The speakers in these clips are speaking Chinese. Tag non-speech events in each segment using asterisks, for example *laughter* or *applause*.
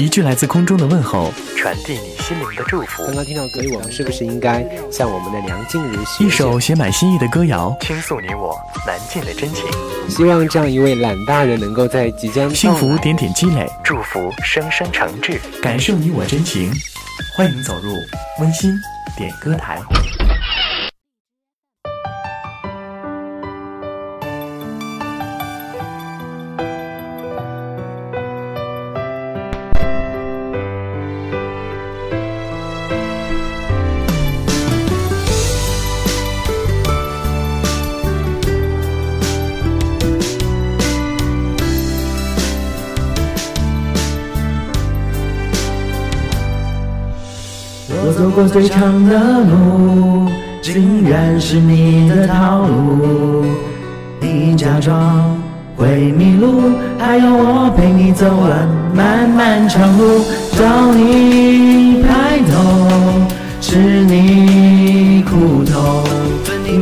一句来自空中的问候，传递你心灵的祝福。刚刚听到歌，我们是不是应该向我们的梁静茹一首写满心意的歌谣，倾诉你我难尽的真情？希望这样一位懒大人能够在即将幸福点点积累，祝福声声诚挚，感受你我真情。欢迎走入温馨点歌台。过最长的路，竟然是你的套路。你假装会迷路，还要我陪你走完漫漫长路。找你拍头，是你苦头。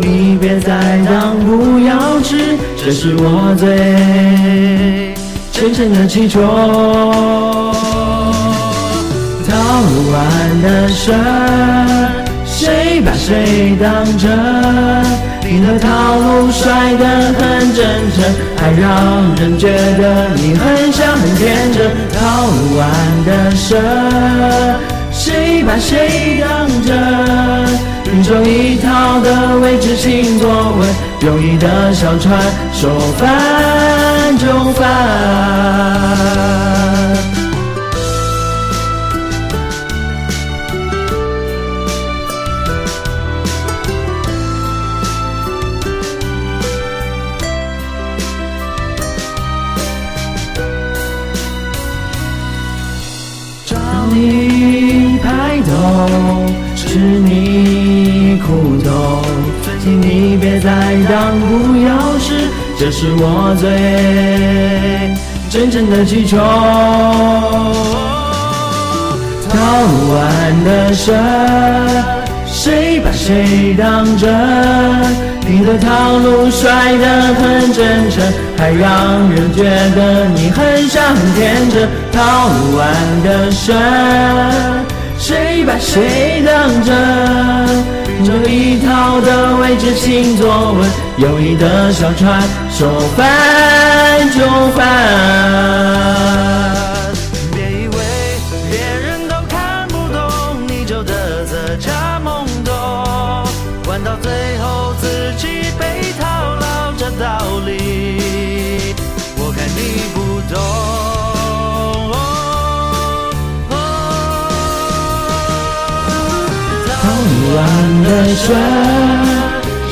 你别再当不要吃，这是我最真诚的祈求。套路完的事，谁把谁当真？你的套路甩得很真诚，还让人觉得你很傻很天真。套路完的事，谁把谁当真？宇宙一套的位置请坐稳，友谊的小船说翻就翻。是你苦头，请你别再当不要时，这是我最真诚的祈求。套完的事，谁把谁当真？你的套路甩得很真诚，还让人觉得你很傻很天真。套路完的事，谁把谁当真？这一套的位置请坐稳，友谊的小船说翻就翻。乱的水，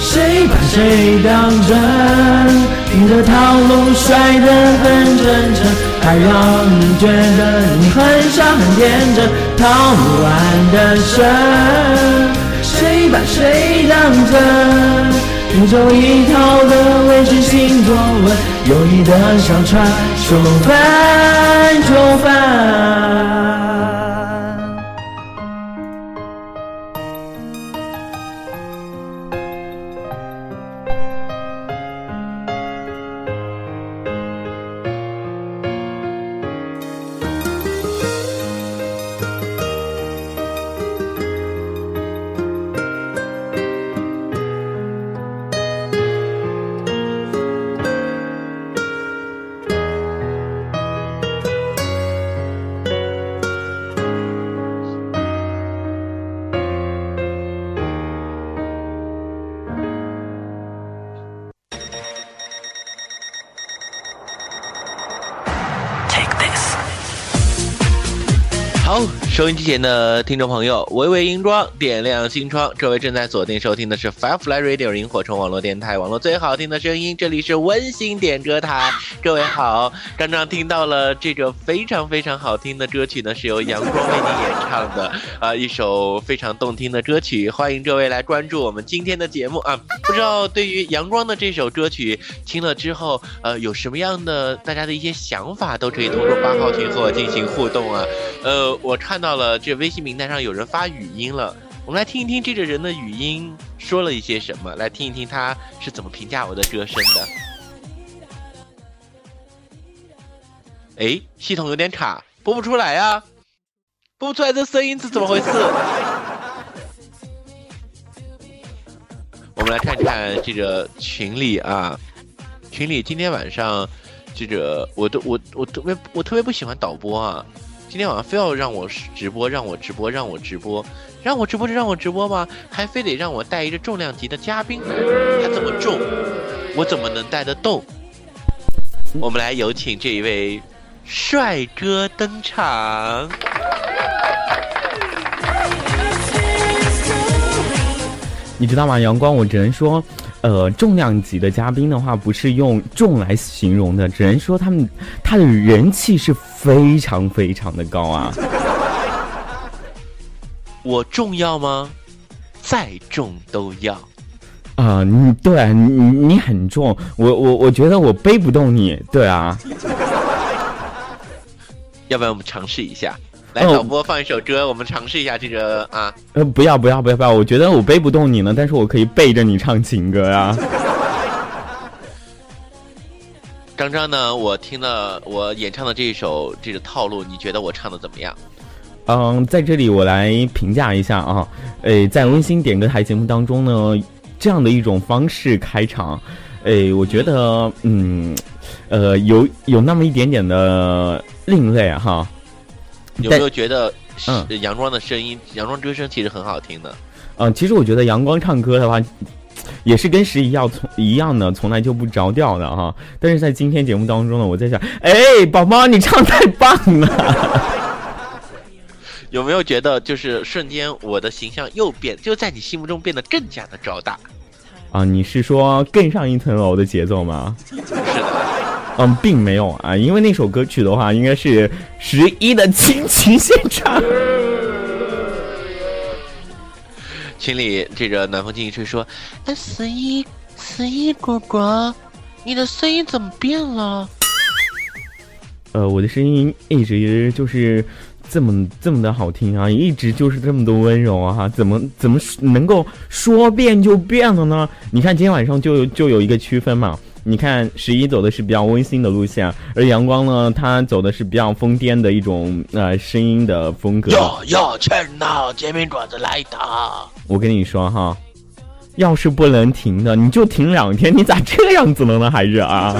谁把谁当真？你的套路甩得很真诚，还让人觉得你很傻很天真。套路完的深，谁把谁当真？宇宙一套的位置请坐稳，友谊的小船说翻就翻。收音机前的听众朋友，微微银装点亮心窗。这位正在锁定收听的是 Firefly Radio 萤火虫网络电台，网络最好听的声音。这里是温馨点歌台。各位好，刚刚听到了这个非常非常好听的歌曲呢，是由阳光为你演唱的啊，一首非常动听的歌曲。欢迎各位来关注我们今天的节目啊！不知道对于阳光的这首歌曲听了之后，呃，有什么样的大家的一些想法，都可以通过八号群和我进行互动啊。呃，我看到。到了这微信名单上有人发语音了，我们来听一听这个人的语音说了一些什么，来听一听他是怎么评价我的歌声的。哎，系统有点卡，播不出来呀、播不出来，这声音是怎么回事？我们来看看这个群里啊，群里今天晚上这个我都我我特别我特别不喜欢导播啊，今天晚上非要让我直播，让我直播，让我直播，让我直播就让我直播吗？还非得让我带一个重量级的嘉宾，他怎么重，我怎么能带得动？我们来有请这一位帅哥登场。你知道吗？阳光，我只能说，呃，重量级的嘉宾的话，不是用重来形容的，只能说他们他的人气是非常非常的高啊。*laughs* 我重要吗？再重都要。啊、你对啊你你很重，我我我觉得我背不动你，对啊。*laughs* 要不然我们尝试一下？来，哦导播放一首歌，我们尝试一下这个啊。呃，不要不要不要不要，我觉得我背不动你呢，但是我可以背着你唱情歌啊。刚刚呢，我听了我演唱的这一首这个套路，你觉得我唱的怎么样？嗯，在这里我来评价一下啊，诶，在温馨点歌台节目当中呢，这样的一种方式开场，诶，我觉得嗯，呃，有有那么一点点的另类哈。有没有觉得是嗯阳光的声音，阳光歌声其实很好听的？嗯、其实我觉得阳光唱歌的话，也是跟十一要从一样的，从来就不着调的哈。但是在今天节目当中呢，我在想，哎，宝宝你唱太棒了。*laughs* 有没有觉得就是瞬间我的形象又变，就在你心目中变得更加的高大？啊，你是说更上一层楼的节奏吗？是的，嗯，并没有啊，因为那首歌曲的话，应该是十一的亲情现场。群里这个暖风轻一吹说：“哎，十一，十一果果，你的声音怎么变了？呃，我的声音一直就是这么这么的好听啊，一直就是这么的温柔啊，怎么怎么能够说变就变了呢？你看今天晚上就就有一个区分嘛。你看十一走的是比较温馨的路线，而阳光呢，他走的是比较疯癫的一种呃声音的风格。哟哟，趁闹煎饼果子来的。我跟你说哈，要是不能停的，你就停两天，你咋这样子了呢？还是啊？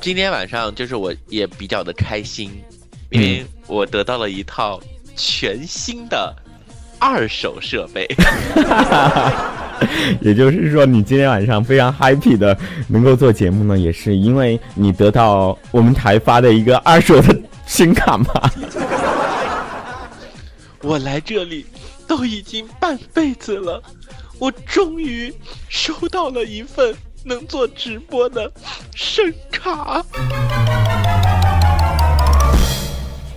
今天晚上就是我也比较的开心，因为我得到了一套全新的二手设备。*laughs* 也就是说，你今天晚上非常 happy 的能够做节目呢，也是因为你得到我们台发的一个二手的新卡嘛。*laughs* 我来这里都已经半辈子了，我终于收到了一份能做直播的声卡。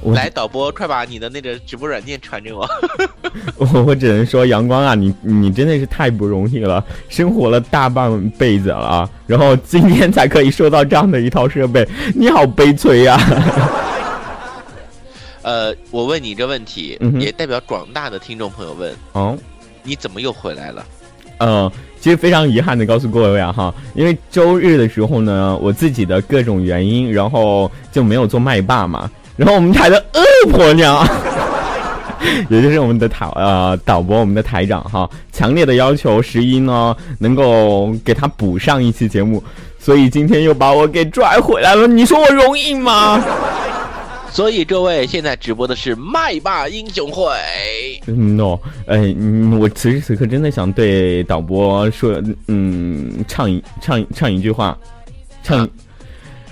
来，导播，快把你的那个直播软件传给我。*laughs* 我我只能说，阳光啊，你你真的是太不容易了，生活了大半辈子了啊，然后今天才可以收到这样的一套设备，你好悲催呀、*laughs* 呃，我问你一个问题，嗯也代表广大的听众朋友问：哦，你怎么又回来了？嗯，其实非常遗憾的告诉各位啊哈，因为周日的时候呢，我自己的各种原因，然后就没有做麦霸嘛。然后我们台的恶婆娘，*laughs* 也就是我们的台呃导播，我们的台长哈，强烈的要求十一呢能够给他补上一期节目，所以今天又把我给拽回来了。你说我容易吗？所以各位，现在直播的是麦霸英雄会。嗯 no，哎，嗯，我此时此刻真的想对导播说，嗯，唱一唱唱一句话，唱。啊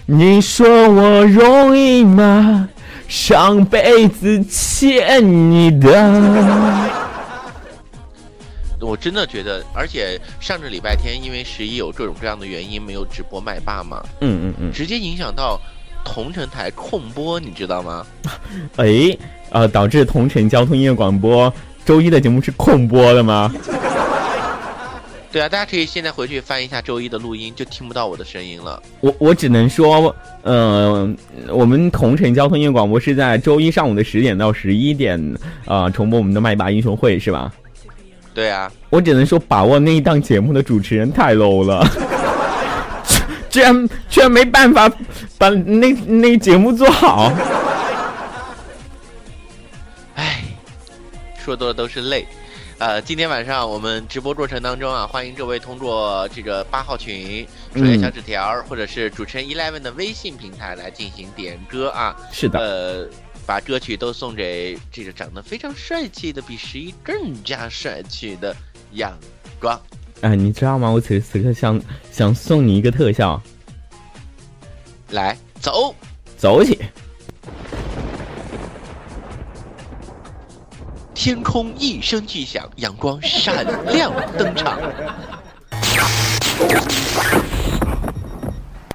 你说我容易吗？上辈子欠你的。*laughs* 我真的觉得，而且上个礼拜天，因为十一有各种各样的原因没有直播麦霸嘛，嗯嗯嗯，直接影响到同城台控播，你知道吗？*laughs* 哎，呃，导致同城交通音乐广播周一的节目是空播的吗？对啊，大家可以现在回去翻一下周一的录音，就听不到我的声音了。我我只能说，呃，我们同城交通音乐广播是在周一上午的十点到十一点，啊、重播我们的麦霸英雄会是吧？对啊，我只能说，把握那一档节目的主持人太 low 了，居然居然没办法把那那节目做好。*laughs* 哎，说多了都是泪。呃，今天晚上我们直播过程当中啊，欢迎各位通过这个八号群、首页小纸条，或者是主持人 Eleven 的微信平台来进行点歌啊。是的，呃，把歌曲都送给这个长得非常帅气的，比十一更加帅气的阳光。哎，你知道吗？我此时此刻想想送你一个特效，来，走，走起！天空一声巨响，阳光闪亮登场。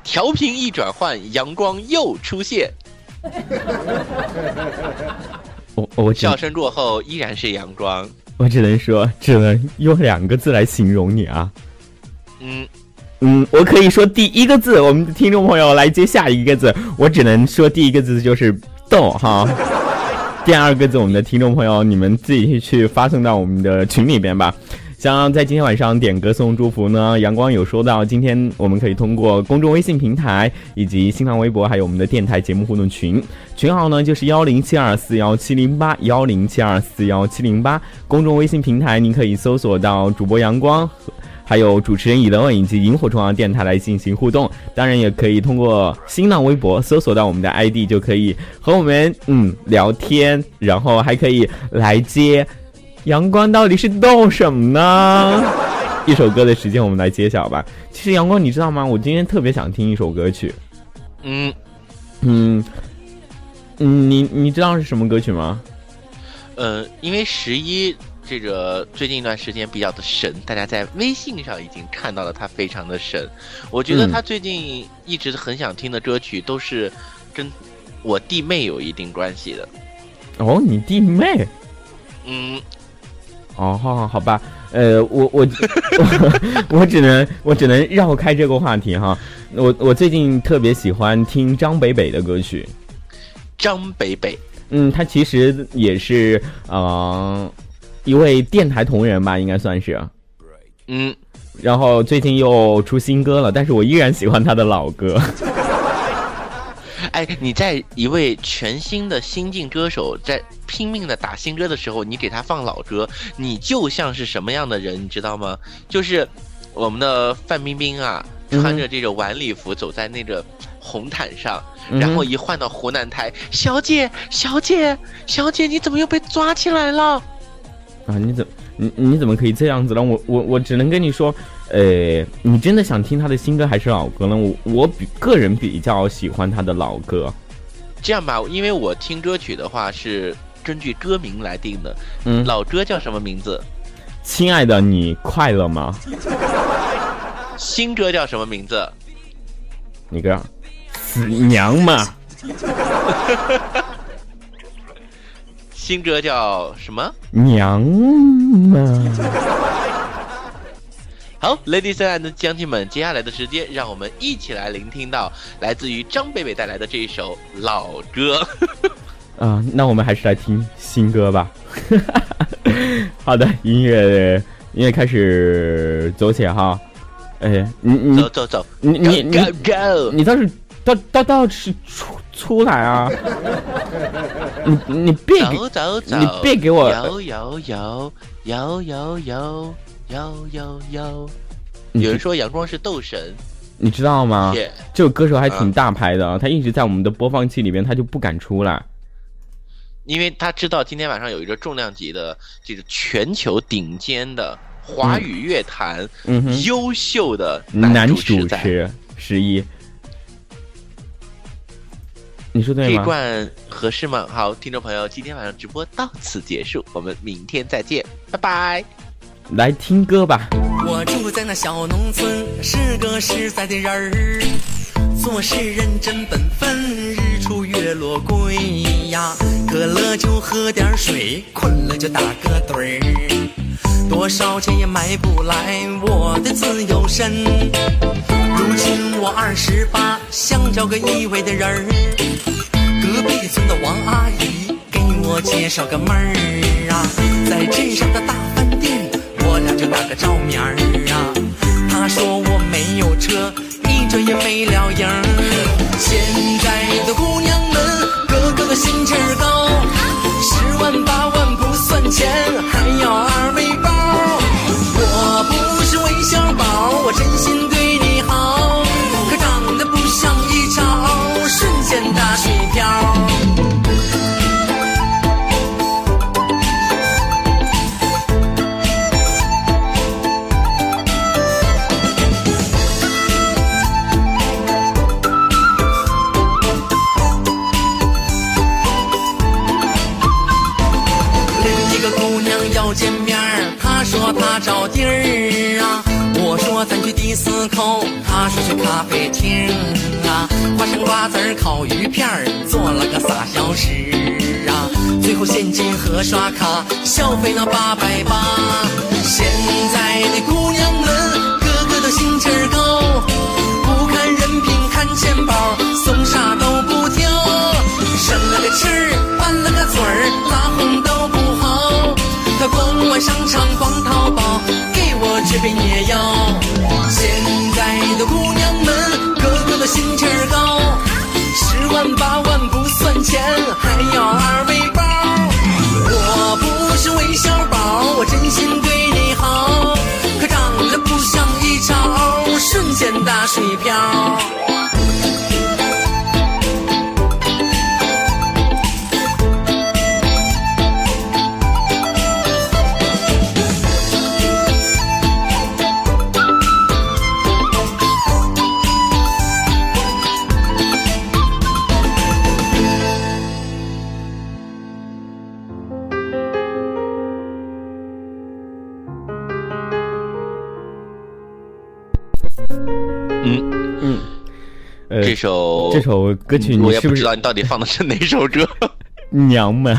调频一转换，阳光又出现。我我笑声过后依然是阳光。我只能说，只能用两个字来形容你啊。嗯嗯，我可以说第一个字，我们的听众朋友来接下一个字，我只能说第一个字就是逗哈。第二个字，我们的听众朋友，你们自己去发送到我们的群里边吧。像在今天晚上点歌送祝福呢，阳光有说到，今天我们可以通过公众微信平台以及新浪微博，还有我们的电台节目互动群，群号呢就是幺零七二四幺七零八幺零七二四幺七零八。公众微信平台您可以搜索到主播阳光。还有主持人以乐以及萤火虫王电台来进行互动，当然也可以通过新浪微博搜索到我们的 ID，就可以和我们嗯聊天，然后还可以来接。阳光到底是逗什么呢？*laughs* 一首歌的时间我们来揭晓吧。其实阳光，你知道吗？我今天特别想听一首歌曲。嗯嗯嗯，你你知道是什么歌曲吗？呃，因为十一。这个最近一段时间比较的神，大家在微信上已经看到了他非常的神。我觉得他最近一直很想听的歌曲都是跟我弟妹有一定关系的。哦，你弟妹？嗯。哦，好好好吧。呃，我我 *laughs* 我只能我只能绕开这个话题哈。我我最近特别喜欢听张北北的歌曲。张北北，嗯，他其实也是嗯。一位电台同仁吧，应该算是，嗯，然后最近又出新歌了，但是我依然喜欢他的老歌。*laughs* 哎，你在一位全新的新晋歌手在拼命的打新歌的时候，你给他放老歌，你就像是什么样的人，你知道吗？就是我们的范冰冰啊，穿着这个晚礼服走在那个红毯上，然后一换到湖南台，小姐，小姐，小姐，你怎么又被抓起来了？啊！你怎你你怎么可以这样子呢？我我我只能跟你说，呃，你真的想听他的新歌还是老歌呢？我我比个人比较喜欢他的老歌。这样吧，因为我听歌曲的话是根据歌名来定的。嗯，老歌叫什么名字？亲爱的，你快乐吗？新歌叫什么名字？你个死娘们！新歌叫什么？娘们。好，Ladies and gentlemen 们，接下来的时间，让我们一起来聆听到来自于张北北带来的这一首老歌。*laughs* 啊，那我们还是来听新歌吧。*laughs* 好的，音乐音乐开始走起哈。哎，你你走走走，你你你你倒是倒倒倒是出出来啊！你你别走走走，你别给我摇摇摇摇摇摇摇摇摇。有人说阳光是斗神，你知道吗？这个歌手还挺大牌的，他一直在我们的播放器里面，他就不敢出来，因为他知道今天晚上有一个重量级的，这个全球顶尖的华语乐坛优秀的男主持十一。你说对吗？这罐合适吗？好，听众朋友，今天晚上直播到此结束，我们明天再见，拜拜。来听歌吧。我住在那小农村，是个实在的人儿，做事认真本分，日出月落归呀。渴了就喝点水，困了就打个盹儿，多少钱也买不来我的自由身。如今我二十八，想找个依偎的人儿。隔壁村的王阿姨给我介绍个门儿啊，在镇上的大饭店，我俩就打个照面儿啊。他说我没有车，一转眼没了影儿。现在的姑娘们，个个都心气儿高，十万八万不算钱，还要二口，他说去咖啡厅啊，花生瓜子烤鱼片，做了个仨小时啊，最后现金和刷卡消费了八百八。现在的姑娘们个个都心气儿高，不看人品看钱包，送啥都不挑，生了个气儿，拌了个嘴儿，咋哄都不好。他光玩商场，逛这首歌曲我也不知道你到底放的是哪首歌。娘们？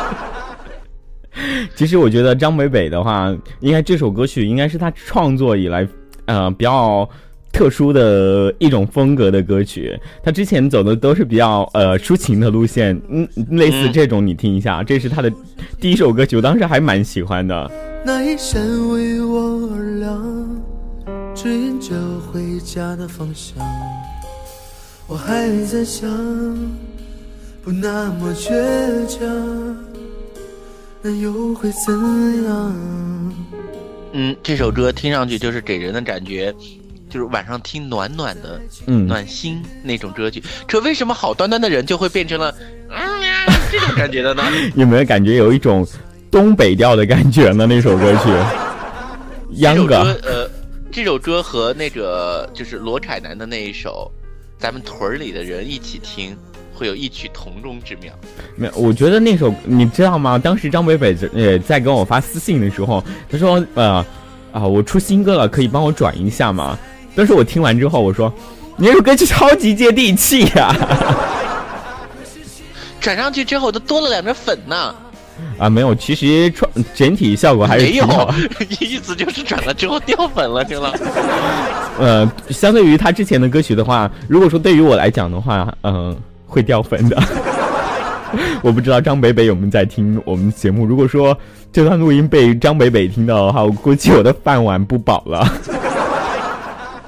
*laughs* 其实我觉得张北北的话，应该这首歌曲应该是他创作以来，呃，比较特殊的一种风格的歌曲。他之前走的都是比较呃抒情的路线，嗯，类似这种你听一下，这是他的第一首歌曲，我当时还蛮喜欢的。那一扇为我而亮，指引着回家的方向。我还在想，不那么倔强，那又会怎样？嗯，这首歌听上去就是给人的感觉，就是晚上听暖暖的，嗯暖心那种歌曲。可为什么好端端的人就会变成了 *laughs* 嗯这种感觉的呢？有没有感觉有一种东北调的感觉呢？那首歌曲，秧歌这首歌，呃，这首歌和那个就是罗凯南的那一首，咱们屯儿里的人一起听，会有异曲同工之妙。没有，我觉得那首你知道吗？当时张北北呃在跟我发私信的时候，他说呃啊我出新歌了，可以帮我转一下吗？但是我听完之后，我说 *laughs* 你这首歌曲超级接地气呀、转上去之后都多了两个粉呢，啊！没有，其实创整体效果还是没有挺好。，*laughs* 意思就是转了之后掉粉了，是了。呃，相对于他之前的歌曲的话，如果说对于我来讲的话，嗯、会掉粉的。*laughs* 我不知道张北北有没有在听我们节目。如果说这段录音被张北北听到的话，我估计我的饭碗不保了。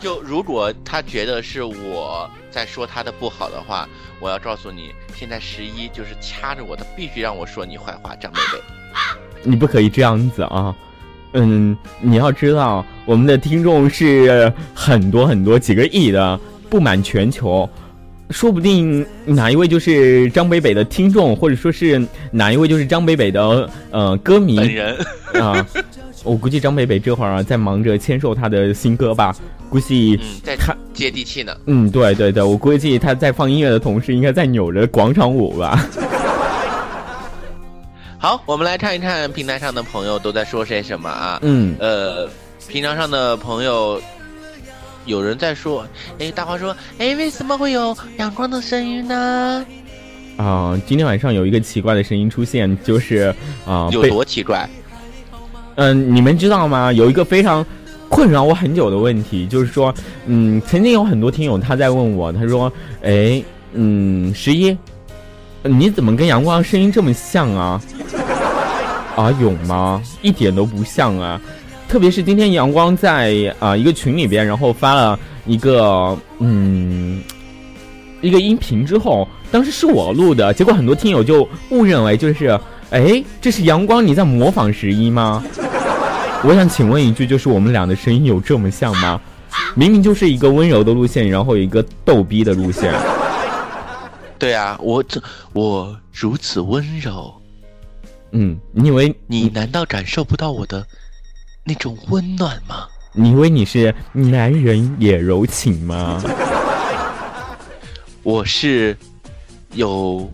就如果他觉得是我在说他的不好的话，我要告诉你，现在十一就是掐着我他，必须让我说你坏话，张贝贝。*laughs* 你不可以这样子啊！嗯，你要知道，我们的听众是很多很多几个亿的，布满全球。说不定哪一位就是张北北的听众，或者说是哪一位就是张北北的呃歌迷本人，啊。*laughs* 我估计张北北这会儿啊在忙着签售他的新歌吧，估计嗯，在他接地气呢。嗯对对对，我估计他在放音乐的同时，应该在扭着广场舞吧。*laughs* 好，我们来看一看平台上的朋友都在说些什么啊？嗯呃，平台上的朋友，有人在说，哎，大花说，哎，为什么会有阳光的声音呢？啊、今天晚上有一个奇怪的声音出现，就是啊、有多奇怪？嗯，你们知道吗？有一个非常困扰我很久的问题，就是说，嗯，曾经有很多听友他在问我，他说，哎，嗯，十一，你怎么跟阳光声音这么像啊？*laughs* 啊，有吗？一点都不像啊！特别是今天阳光在啊、一个群里边，然后发了一个嗯一个音频之后，当时是我录的，结果很多听友就误认为就是，哎，这是阳光你在模仿十一吗？*laughs* 我想请问一句，就是我们俩的声音有这么像吗？明明就是一个温柔的路线，然后一个逗逼的路线。对啊，我这我如此温柔，嗯，你以为你难道感受不到我的那种温暖吗？你以为你是男人也柔情吗？*laughs* 我是有，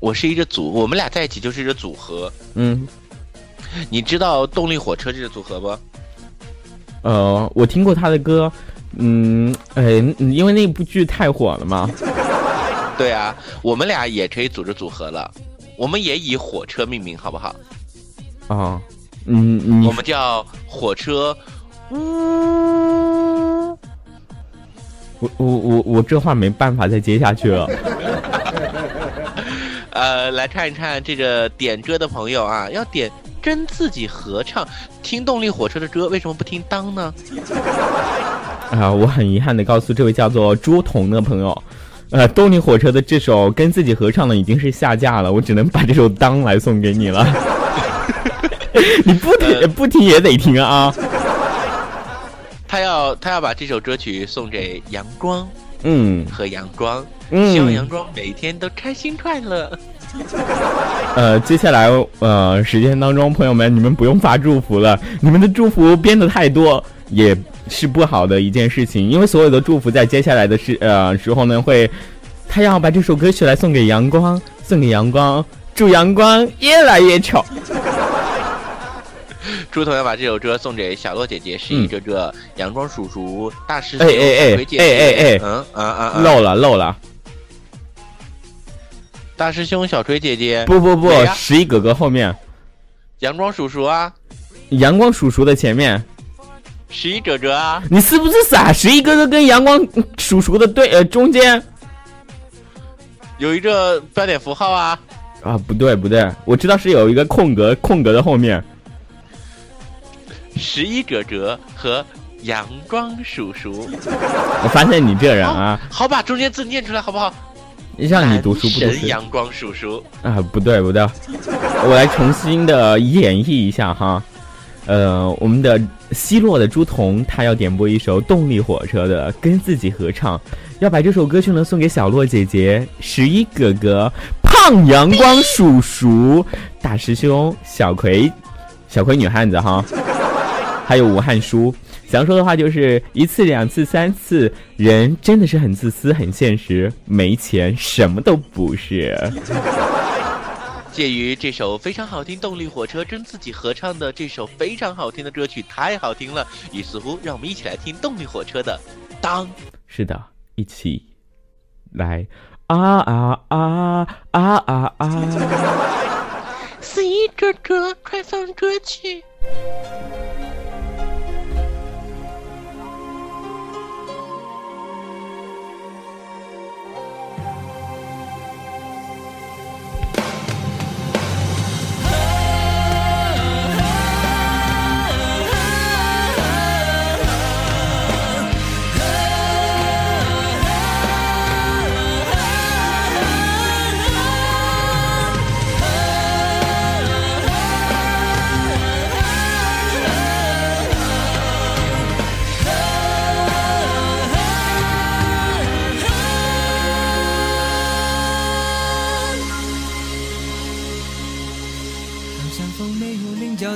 我是一个组，我们俩在一起就是一个组合。嗯，你知道动力火车这个组合不？呃，我听过他的歌，嗯，哎，因为那部剧太火了嘛。对啊，我们俩也可以组织组合了，我们也以火车命名，好不好？啊，嗯，你我们叫火车。我我我我这话没办法再接下去了。*laughs* 呃，来看一看这个点歌的朋友啊，要点跟自己合唱，听动力火车的歌，为什么不听当呢？*laughs* 啊，我很遗憾的告诉这位叫做朱彤的朋友，呃，动力火车的这首跟自己合唱的已经是下架了，我只能把这首当来送给你了。*laughs* 你不听不听也得听啊。他要他要把这首歌曲送给阳光嗯和阳光，嗯希望阳光每天都开心快乐。呃，接下来呃时间当中，朋友们你们不用发祝福了，你们的祝福编的太多也是不好的一件事情，因为所有的祝福在接下来的时呃时候呢会，他要把这首歌曲来送给阳光，送给阳光，祝阳光越来越丑。朱彤要把这首歌送给小洛姐姐，是一个个阳光叔叔、大师兄、哎哎哎。哎哎。哎嗯啊啊啊！漏了漏了，大师兄、小锤姐姐，不不不十一哥哥后面，阳光叔叔啊，阳光叔叔的前面，十一哥哥啊，你是不是傻？十一哥哥跟阳光叔叔的对呃中间。有一个标点符号啊，啊不对不对，我知道是有一个空格空格的后面。十一哥哥和阳光叔叔。我发现你这人啊，好，把中间字念出来好不好？让你读书不读书男神阳光叔叔，啊？不对不对，我来重新的演绎一下哈。呃，我们的奚落的朱彤，他要点播一首动力火车的，跟自己合唱，要把这首歌曲呢送给小洛姐姐、十一哥哥、胖阳光叔叔、大师兄、小葵、小葵女汉子哈，还有武汉书。想说的话就是一次、两次、三次，人真的是很自私、很现实，没钱什么都不是。介于这首非常好听动力火车跟自己合唱的这首非常好听的歌曲太好听了，于是乎让我们一起来听动力火车的《当》。是的，一起来啊啊啊啊啊啊！*laughs* 十一哥哥，快放歌曲。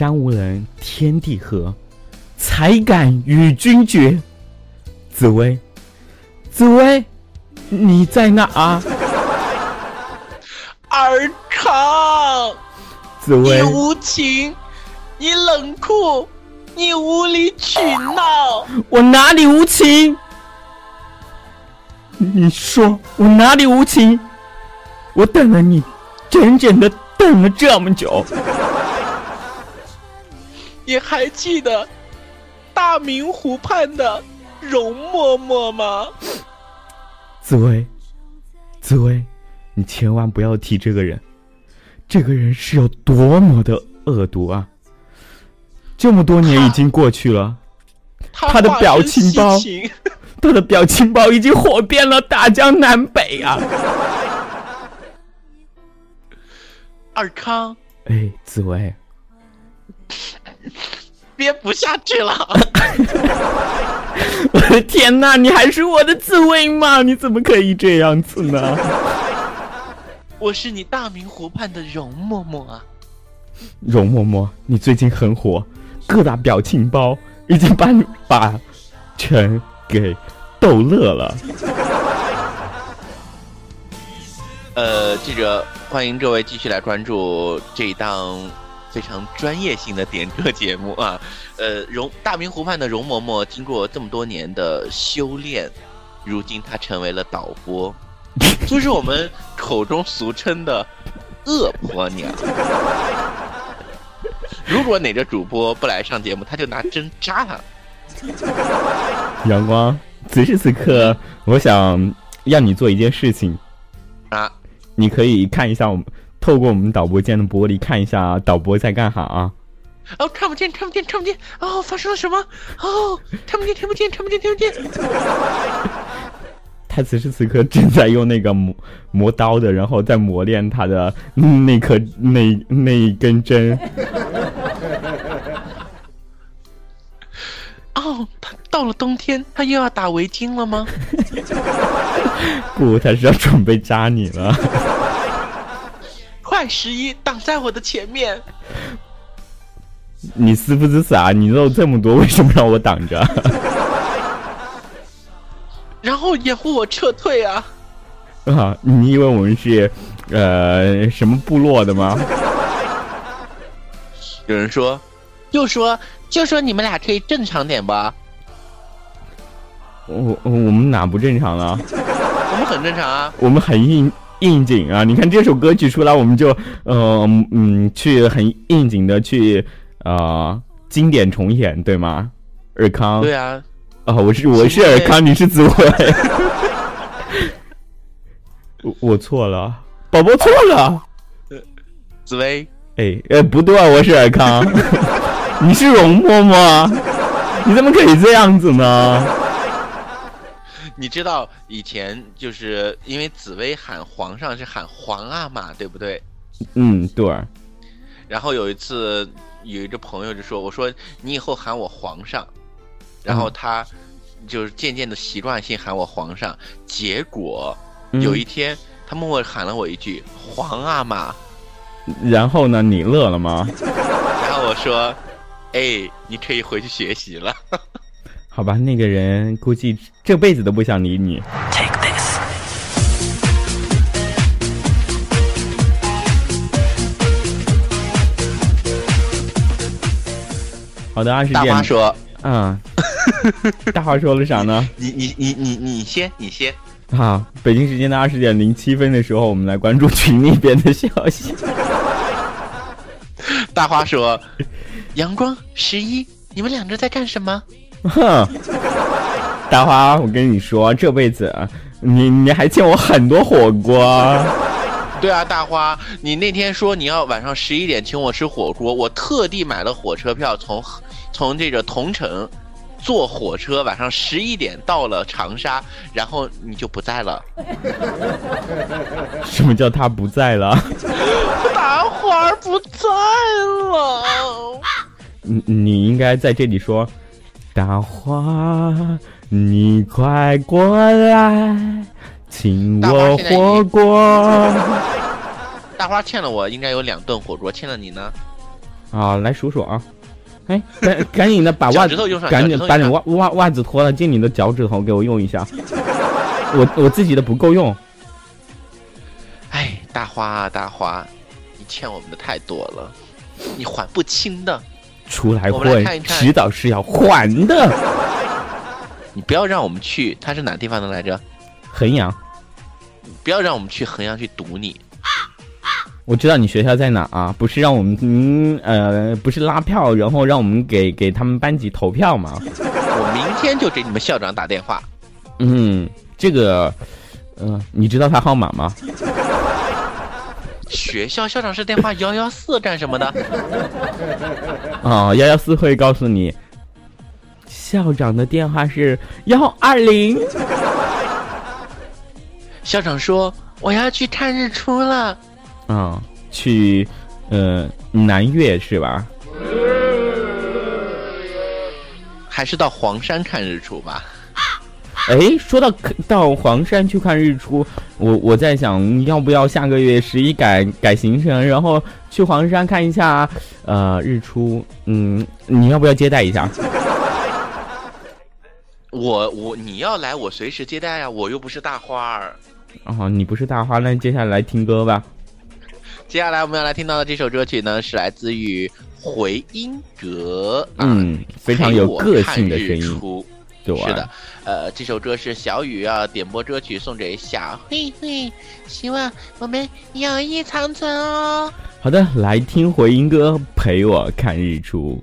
山无棱，天地合，才敢与君绝。紫薇，紫薇，你在哪啊？尔康，紫薇你，无情，你冷酷，你无理取闹。我哪里无情？你说我哪里无情？我等了你，整整的等了这么久。你还记得大明湖畔的容嬷嬷吗？紫薇，紫薇，你千万不要提这个人，这个人是有多么的恶毒啊！这么多年已经过去了，他的表情包 *laughs* 他的表情包已经火遍了 *laughs* 大江南北啊！尔康，哎，紫薇，憋不下去了。*laughs* 我的天呐，你还是我的紫薇吗？你怎么可以这样子呢？*laughs* 我是你大明湖畔的容嬷嬷啊！容嬷嬷，你最近很火，各大表情包已经把你把全给逗乐了。*laughs* 呃，记者欢迎各位继续来关注这一档非常专业性的点歌节目啊。呃，容大明湖畔的容嬷嬷经过这么多年的修炼，如今她成为了导播。就是我们口中俗称的恶婆娘。如果哪个主播不来上节目，他就拿针扎他。阳光，此时此刻，我想让你做一件事情啊，你可以看一下我们透过我们导播间的玻璃看一下导播在干啥啊？哦，看不见，看不见，看不见！哦，发生了什么？哦，看不见，听不见，看不见，听不见。*laughs* 他此时此刻正在用那个磨磨刀的，然后在磨练他的那颗那那一根针。哦，他到了冬天，他又要打围巾了吗？*laughs* 不，他是要准备扎你了。快，十一，挡在我的前面。你是不是傻？你肉这么多，为什么让我挡着？*laughs* 然后掩护我撤退啊！啊，你以为我们是呃什么部落的吗？*laughs* 有人说，就说就说你们俩可以正常点吧。我我们哪不正常了？我们很正常啊。我们很应应景啊！你看这首歌曲出来，我们就呃嗯去很应景的去啊经典重演，对吗？尔康。对啊。哦，我是我是尔康，你是紫薇。*laughs* 我我错了，宝宝错了。紫薇，哎哎，不对，我是尔康，*laughs* 你是容嬷嬷，你怎么可以这样子呢？你知道以前就是因为紫薇喊皇上是喊皇阿玛，对不对？嗯，对。然后有一次有一个朋友就说：“我说你以后喊我皇上。”然后他就是渐渐的习惯性喊我皇上，结果有一天他默默喊了我一句“皇阿玛”，然后呢，你乐了吗？*laughs* 然后我说：“哎，你可以回去学习了。” *laughs* 好吧，那个人估计这辈子都不想理你。好的，二十点。大花说。嗯，*laughs* 大花说了啥呢？你你你你你先，你先。好，北京时间的二十点零七分的时候，我们来关注群里边的消息。*laughs* 大花说：“阳光十一，你们两个在干什么？”哼，大花，我跟你说，这辈子你你还欠我很多火锅。对啊，大花，你那天说你要晚上十一点请我吃火锅，我特地买了火车票从。从这个同城坐火车，晚上十一点到了长沙，然后你就不在了。*laughs* 什么叫他不在了？大花不在了。*laughs* 你你应该在这里说，大花，你快过来，请我火锅。大花欠了我应该有两顿火锅，欠了你呢？啊，来数数啊。哎，赶赶紧的把袜子，赶紧把你袜袜袜子脱了，借你的脚趾头给我用一下。*laughs* 我我自己的不够用。哎，大花啊大花，你欠我们的太多了，你还不清的。出来混，迟早是要还的。*laughs* 你不要让我们去，他是哪地方的来着？衡阳。不要让我们去衡阳去堵你。我知道你学校在哪啊？不是让我们嗯呃，不是拉票，然后让我们给给他们班级投票吗？我明天就给你们校长打电话。嗯，这个，嗯，你知道他号码吗？学校校长室电话幺幺四干什么的？*laughs* 哦，幺幺四会告诉你，校长的电话是幺二零。*laughs* 校长说我要去看日出了。啊，去，呃，南岳是吧？还是到黄山看日出吧？哎，说到到黄山去看日出，我我在想，要不要下个月十一改改行程，然后去黄山看一下，呃，日出？嗯，你要不要接待一下？*laughs* 我我你要来，我随时接待呀，我又不是大花儿。哦，你不是大花，那接下来听歌吧。接下来我们要来听到的这首歌曲呢，是来自于回音阁，嗯，非常有个性的声音。对，是的，呃，这首歌是小雨啊点播歌曲送给小慧慧，希望我们友谊长存哦。好的，来听回音哥，陪我看日出。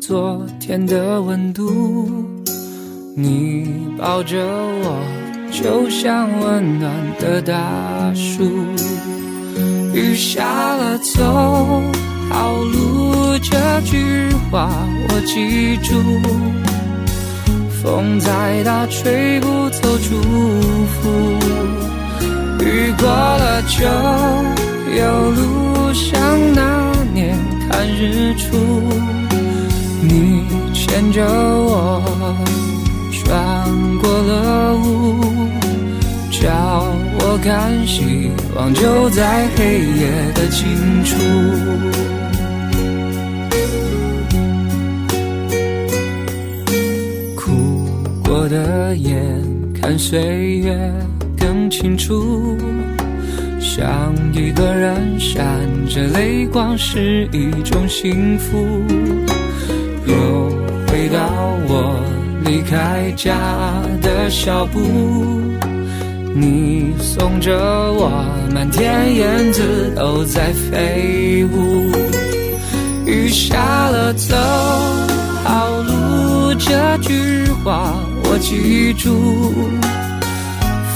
昨天的温度，你抱着我就像温暖的大树，雨下了走。好路这句话我记住，风再大吹不走祝福，雨过了就有路，像那年看日出，你牵着我穿过了雾。叫我看希望就在黑夜的尽处。哭过的眼看岁月更清楚，想一个人闪着泪光是一种幸福。又回到我离开家的小步。你送着我，满天燕子都在飞舞。雨下了走好路这句话我记住，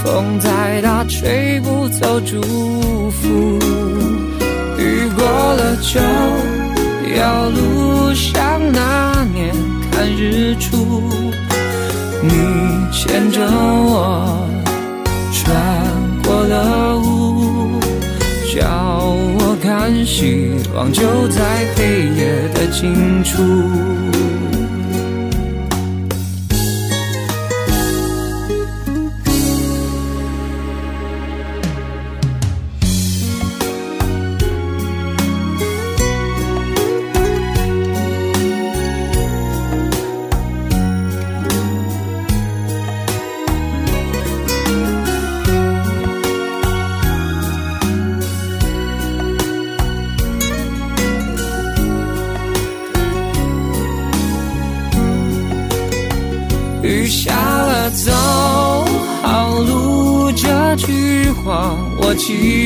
风再大吹不走祝福。雨过了就条路，像那年看日出。你牵着我。穿过了雾，叫我看希望就在黑夜的尽处。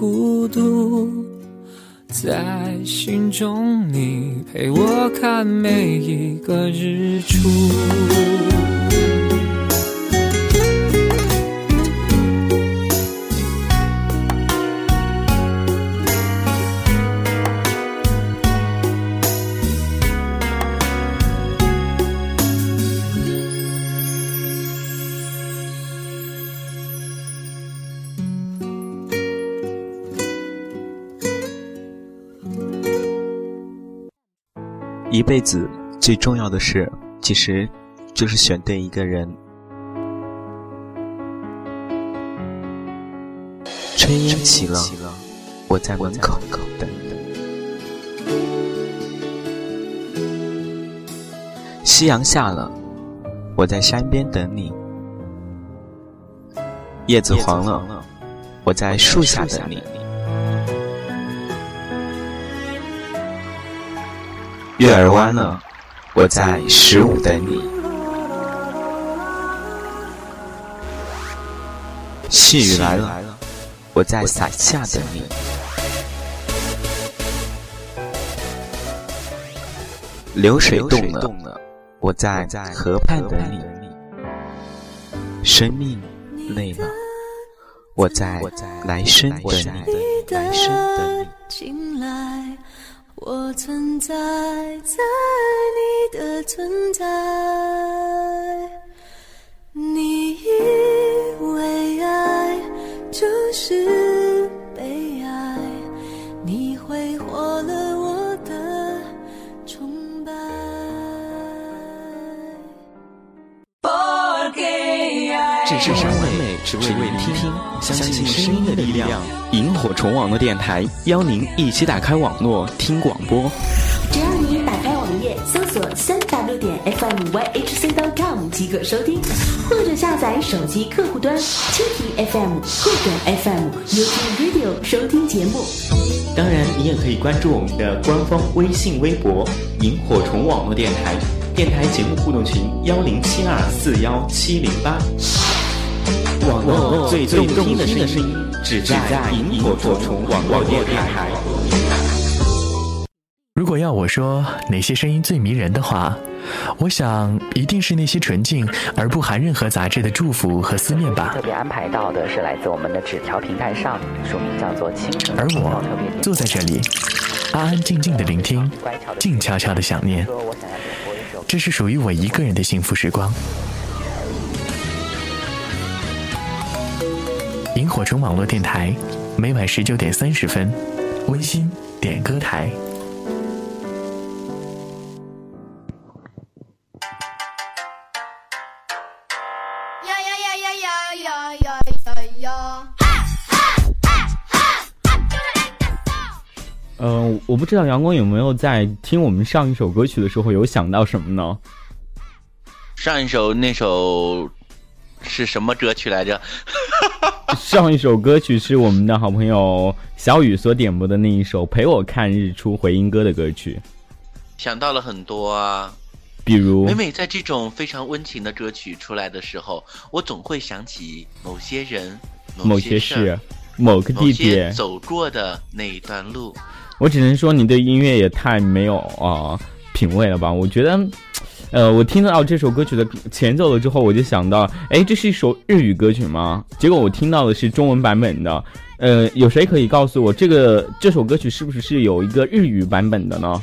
孤独，在心中你陪我看每一个日出。一辈子最重要的事，其实就是选对一个人。春烟起了，我在门口等你。夕阳下了，我在山边等你。叶子黄了，我在树下等你。月儿弯了，我在十五等你。细雨来了，我在伞下等你。流水动了，我在河畔等你。生命累了，我在来生等你。来生等你。我存在在你的存在，虫网络电台邀您一起打开网络听广播。只要你打开网页，搜索三 w 点 fm yhc dot com 即可收听，或者下载手机客户端蜻蜓 FM、酷狗 FM、YouTube Radio 收听节目。当然，你也可以关注我们的官方微信、微博“萤火虫网络电台”，电台节目互动群幺零七二四幺七零八。网络最最动听的声音，只在萤火虫网络电台。如果要我说哪些声音最迷人的话，我想一定是那些纯净而不含任何杂质的祝福和思念吧。特别安排到的是来自我们的纸条平台上，署名叫做“清晨”。而我坐在这里，安安静静的聆听，静悄悄的想念。这是属于我一个人的幸福时光。萤火虫网络电台每晚十九点三十分温馨点歌台。嗯我不知道阳光有没有在听我们上一首歌曲的时候有想到什么呢？上一首那首是什么歌曲来着？*laughs* 上一首歌曲是我们的好朋友小雨所点播的那一首《陪我看日出》回音哥的歌曲，想到了很多啊。比如每每在这种非常温情的歌曲出来的时候，我总会想起某些人、某些些事事、某个地点，走过的那一段路。我只能说你对音乐也太没有啊、呃品味了吧？我觉得，呃，我听到这首歌曲的前奏了之后，我就想到，哎，这是一首日语歌曲吗？结果我听到的是中文版本的。呃，有谁可以告诉我这个这首歌曲是不是是有一个日语版本的呢？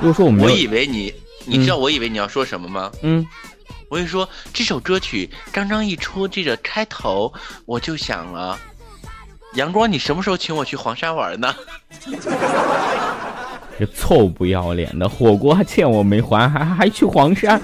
如果说我没我，以为你，你知道我以为你要说什么吗？嗯，我跟你说，这首歌曲刚刚一出这个开头，我就想了，阳光，你什么时候请我去黄山玩呢？*laughs* 这臭不要脸的，火锅还欠我没还，还还去黄山。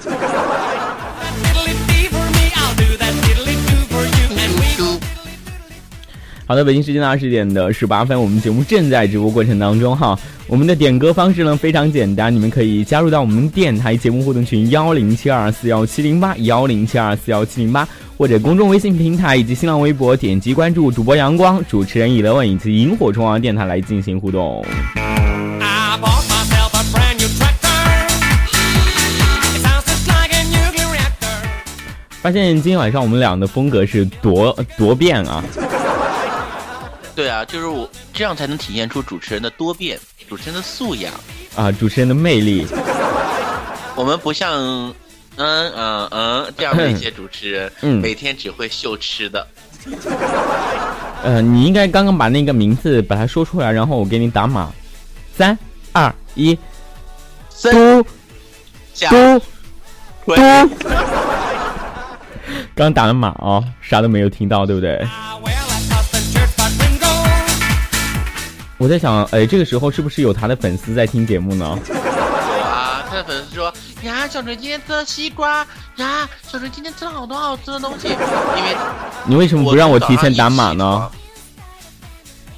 好的，北京时间的二十点的十八分，我们节目正在直播过程当中哈。我们的点歌方式呢非常简单，你们可以加入到我们电台节目互动群幺零七二四幺七零八幺零七二四幺七零八，或者公众微信平台以及新浪微博点击关注主播阳光、主持人以乐问以及萤火虫王电台来进行互动。发现今天晚上我们俩的风格是多多变啊！对啊，就是我这样才能体现出主持人的多变，主持人的素养。啊，主持人的魅力。我们不像嗯嗯嗯这样的一些主持人，嗯每天只会秀吃的。呃，你应该刚刚把那个名字把它说出来，然后我给你打码。三二一，嘟下嘟嘟，刚打了码哦，啥都没有听到，对不对？我在想，哎，这个时候是不是有他的粉丝在听节目呢？有啊，他的粉丝说呀，小锤今天吃了西瓜呀，小锤今天吃了好多好吃的东西。因为你为什么不让我提前打码呢？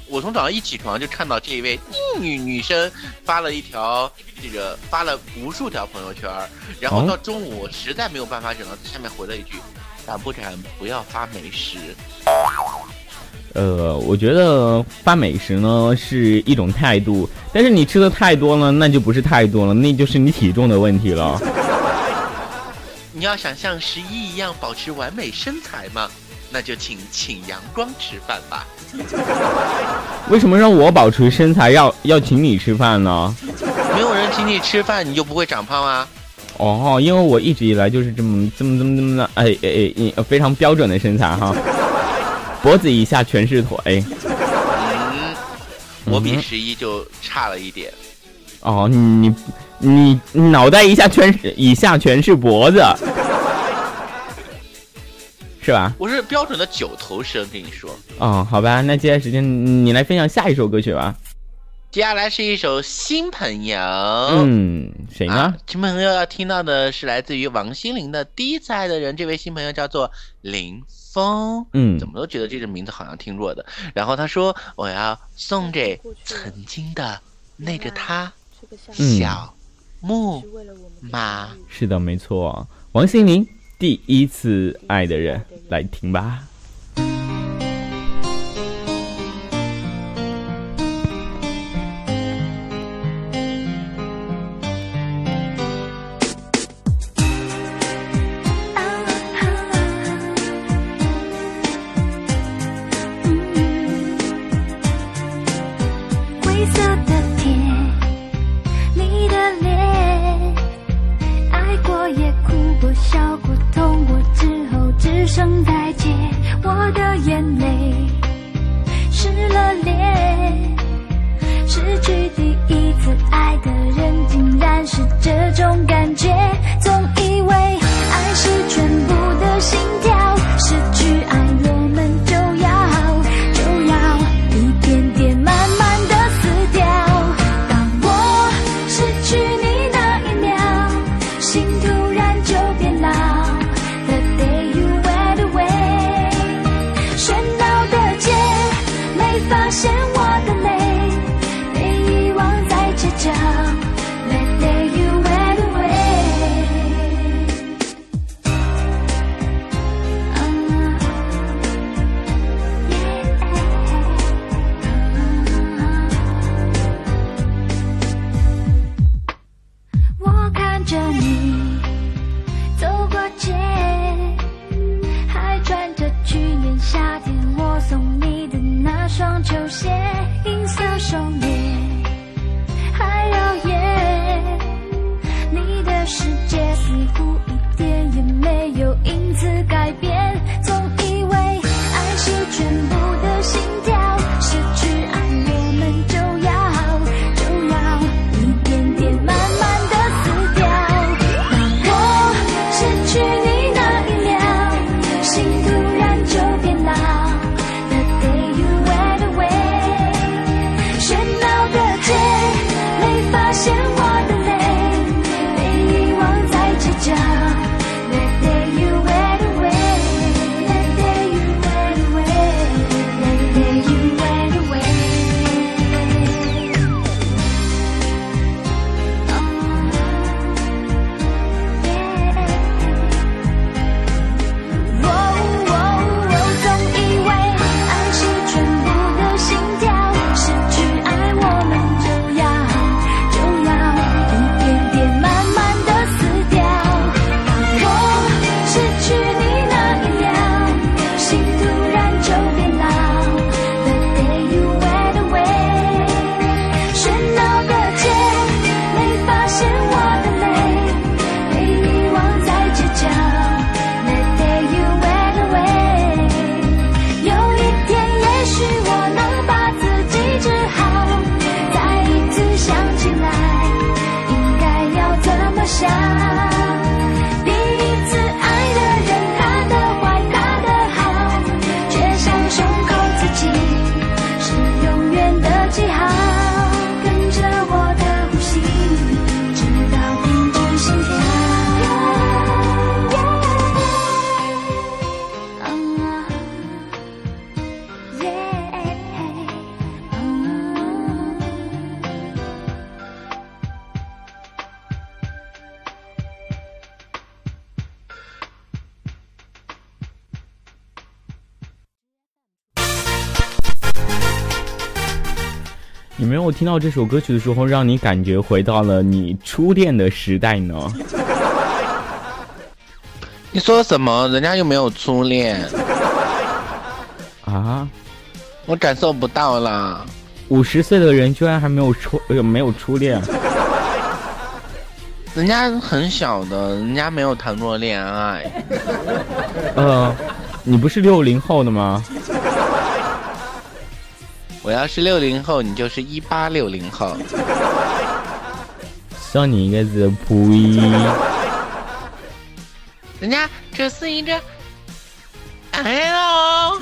我从早上一起床就看到这一位女女生发了一条这个发了无数条朋友圈，然后哦到中午我实在没有办法忍了，下面回了一句：敢不敢不要发美食呃我觉得发美食呢是一种态度但是你吃的太多了那就不是太多了那就是你体重的问题了。*laughs* 你要想像十一一样保持完美身材吗？那就请请阳光吃饭吧 *laughs* 为什么让我保持身材要要请你吃饭呢？没有人请你吃饭你就不会长胖啊？哦，因为我一直以来就是这么这么这么这么的，哎哎哎，非常标准的身材哈，脖子以下全是腿。我比十一就差了一点。哦，你你脑袋一下全是，以下全是脖子，是吧？我是标准的九头身，跟你说。哦，好吧，那接下来时间你来分享下一首歌曲吧。接下来是一首新朋友。嗯谁呢？新朋友要听到的是来自于王心凌的第一次爱的人这位新朋友叫做林峰。嗯。怎么都觉得这个名字好像听过的。然后他说我要送给曾经的那个他小木马。是的没错。王心凌第一次爱的人来听吧。听到这首歌曲的时候让你感觉回到了你初恋的时代呢？*laughs* 你说什么？人家又没有初恋。啊？我感受不到啦。五十岁的人居然还没有初没有初恋。人家很小的人家没有谈过恋爱。嗯你不是六零后的吗？我要是六零后，你就是一八六零后。像你应该是普一，人家这是一个 L，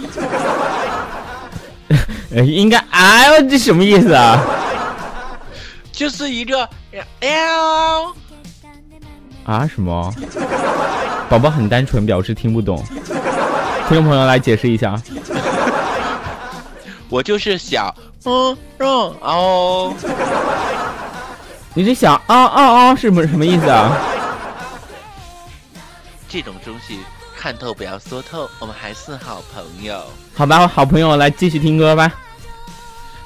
呃应该哎呦这什么意思啊？就是一个 L。啊什么？宝宝很单纯，表示听不懂。听众朋友来解释一下。我就是想嗯嗯哦，你这想啊啊啊是不是什么意思啊？这种东西看透不要说透，我们还是好朋友。好吧，好朋友来继续听歌吧。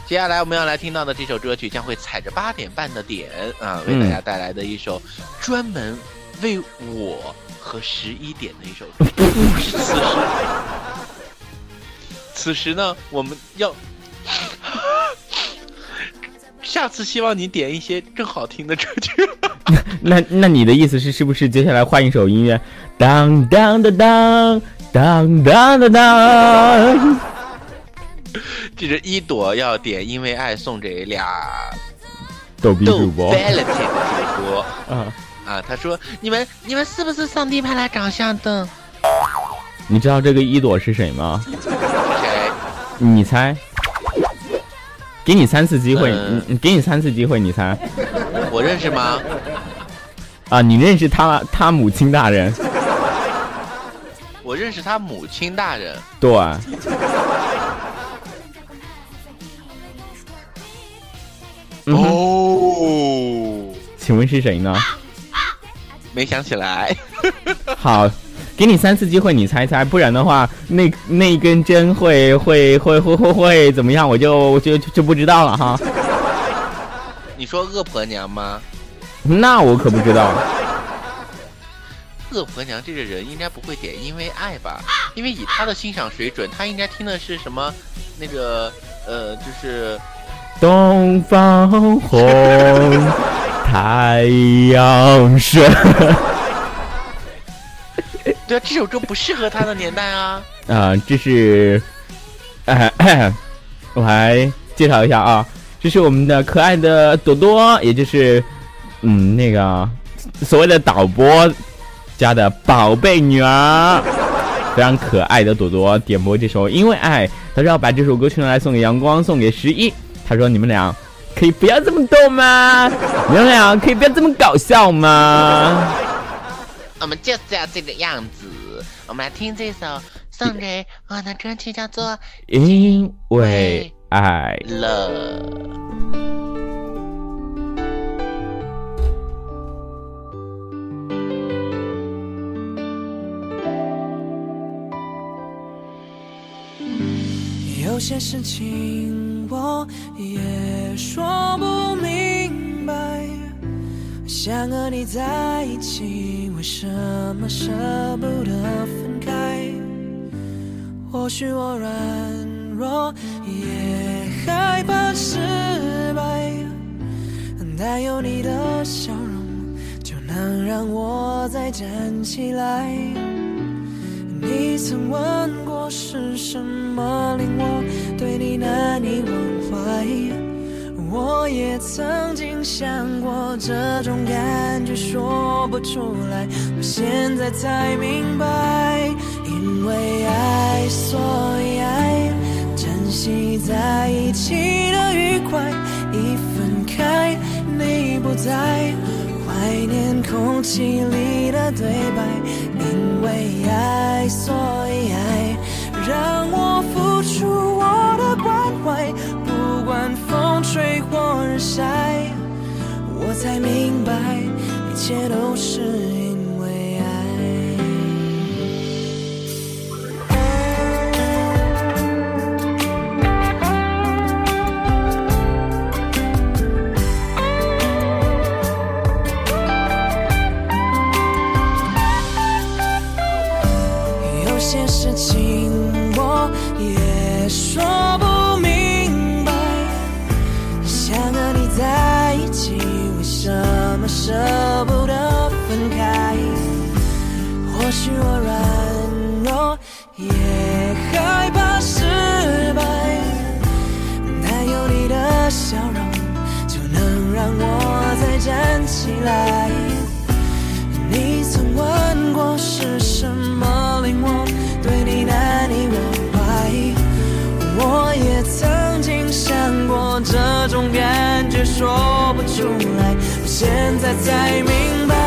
接下来我们要来听到的这首歌曲将会踩着八点半的点啊，为大家带来的一首专门为我和十一点的一首 *laughs* 歌。此时，*laughs* *laughs* 此时呢，我们要 *laughs* 下次希望你点一些更好听的歌曲。*laughs* 那那你的意思是，是不是接下来换一首音乐？当当当当当当当当。这是一朵要点，因为爱送给俩逗逼主播 e n 的主播。啊啊，他说：“你们你们是不是上帝派来长相的？你知道这个一朵是谁吗？你猜。给你三次机会，给你三次机会，你猜。我认识吗？啊，你认识他他母亲大人？我认识他母亲大人。对。嗯哦，请问是谁呢？没想起来。*laughs* 好，给你三次机会，你猜猜，不然的话，那那根针会会会会会会怎么样？我就我就就就不知道了哈。你说恶婆娘吗？那我可不知道。恶婆娘这个人应该不会点《因为爱》吧？因为以他的欣赏水准，他应该听的是什么？那个呃，就是东方红，太阳升。对啊，这首歌不适合他的年代啊。啊，这是，*coughs* 我来介绍一下啊，这是我们的可爱的朵朵，也就是，嗯，那个所谓的导播家的宝贝女儿，非常可爱的朵朵点播这首《因为爱》，他说要把这首歌曲呢来送给阳光，送给十一，他说你们俩可以不要这么逗吗？你们俩可以不要这么搞笑吗？我们就是要这个样子。我们来听这首送给我的歌曲，叫做《因为爱。了》。有些事情我也说不明白，想和你在一起，为什么舍不得分开？或许我软弱，也害怕失败，但有你的笑容，就能让我再站起来。你曾问过是什么令我对你难以忘怀，我也曾经想过这种感觉说不出来，我现在才明白，因为爱所以爱，珍惜在一起的愉快，一分开你不在。怀念空气里的对白，因为爱，所以爱，让我付出我，晚风吹过日晒，我才明白，一切都是现在才明白。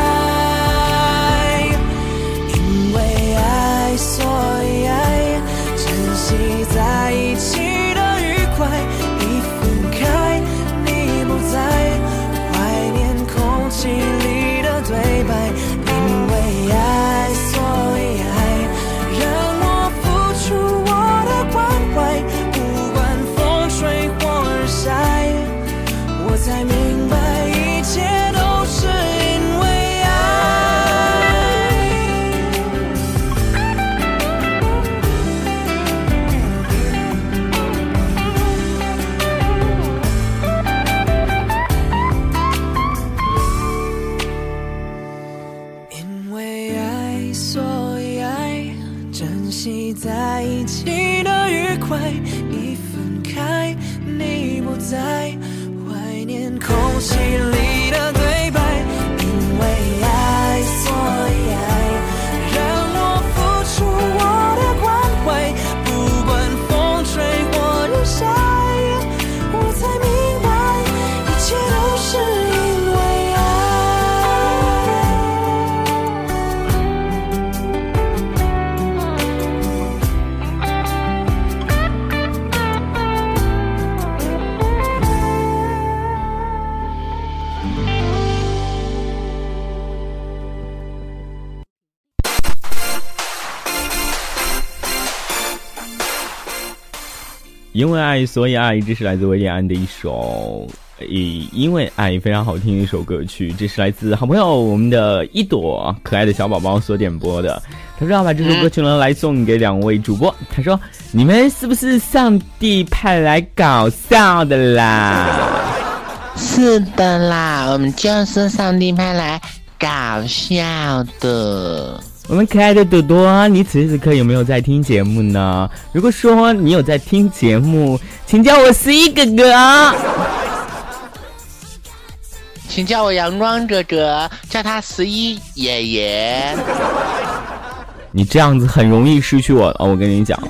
珍惜在一起的愉快。一分开，你不在，怀念空气里的因为爱，所以爱，这是来自维利安的一首，以因为爱非常好听的一首歌曲。这是来自好朋友我们的一朵可爱的小宝宝所点播的。他说要把这首歌曲呢来送给两位主播。他说你们是不是上帝派来搞笑的啦？是的啦，我们就是上帝派来搞笑的。我们可爱的朵朵，你此时此刻有没有在听节目呢？如果说你有在听节目，请叫我十一哥哥。请叫我阳光哥哥，叫他十一爷爷。你这样子很容易失去我哦，我跟你讲。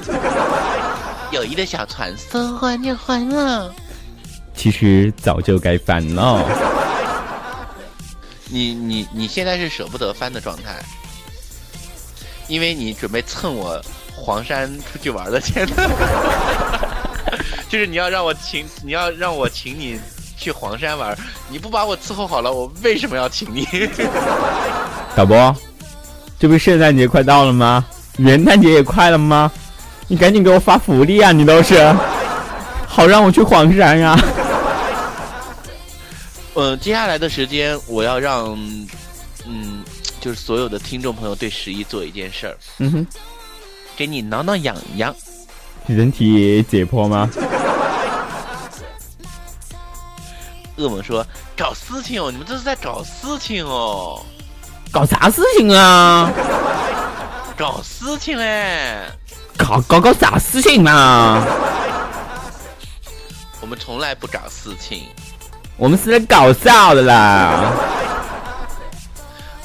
友谊的小船说翻就翻了。其实早就该翻了。你你你现在是舍不得翻的状态，因为你准备蹭我黄山出去玩的钱，*laughs* 就是你要让我请，你要让我请你去黄山玩，你不把我伺候好了，我为什么要请你？*laughs* 小波，这不是圣诞节快到了吗？元旦节也快了吗？你赶紧给我发福利啊！你倒是，好让我去黄山呀、啊。嗯，接下来的时间我要让，嗯，就是所有的听众朋友对十一做一件事儿，嗯哼，给你挠挠痒痒。人体解剖吗？恶魔说搞事情哦，你们这是在搞事情哦。搞啥事情啊？搞事情嘞！搞搞搞啥事情啊？我们从来不搞事情，我们是来搞笑的啦。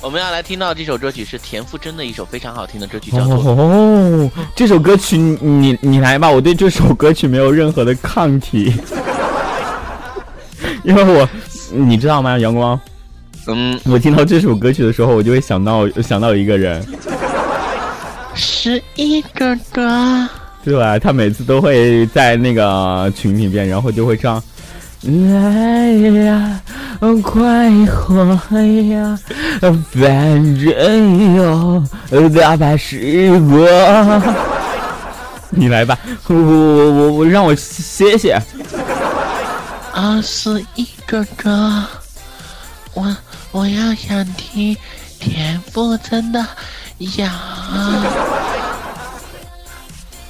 我们要来听到这首歌曲是田馥甄的一首非常好听的歌曲，叫做哦，这首歌曲你你来吧，我对这首歌曲没有任何的抗体，*laughs* 因为我你知道吗，阳光。嗯，我听到这首歌曲的时候，我就会想到想到一个人，十一哥哥。对吧？他每次都会在那个群里边，然后就会唱：“来呀，快活呀，反正有大把时光。”你来吧，我我我我让我歇歇。啊，十一哥哥，我。我要想听田馥甄的《痒》，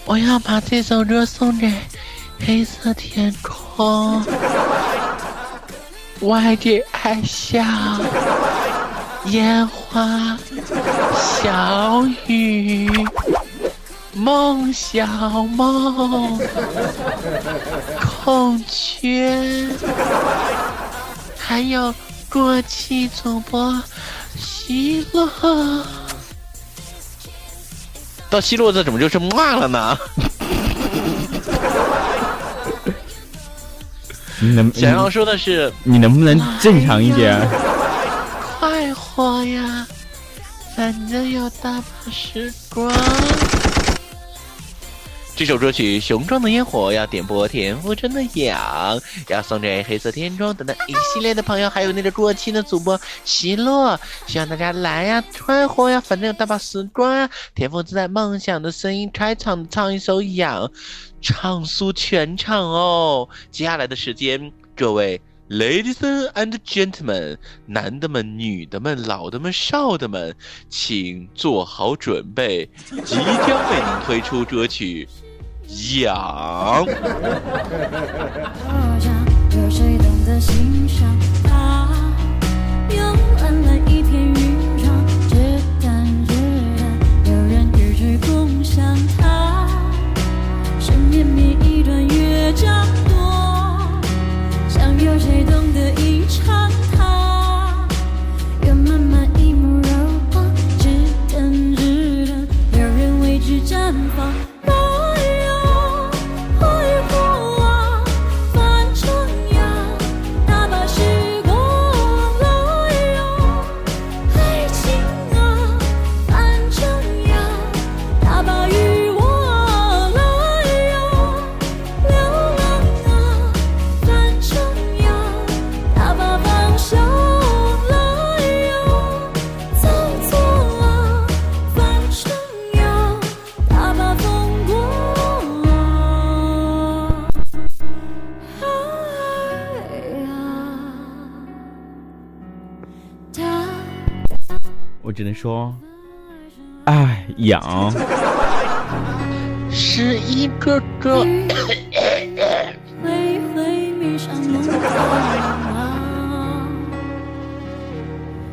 我要把这首歌送给黑色天空，外地爱笑，烟花小雨，梦小梦，孔雀，还有过气主播希洛。到希洛这怎么就是骂了呢？能想要说的是，你能不能正常一点？快活呀，反正有大把时光。这首歌曲《雄壮的烟火》要点播田馥甄的《痒》，要送给黑色天窗等等一系列的朋友，还有那个过期的主播席洛，希望大家来呀，快活呀，反正有大把时光啊！田馥甄在梦想的声音开场唱一首《痒》，唱出全场哦。接下来的时间，各位。Ladies and gentlemen，男的们、女的们、老的们、少的们，请做好准备，即将为您推出歌曲《痒》。*laughs* 段乐章多，想有谁懂得吟唱说，哎，痒。是一个个会会迷上梦啊。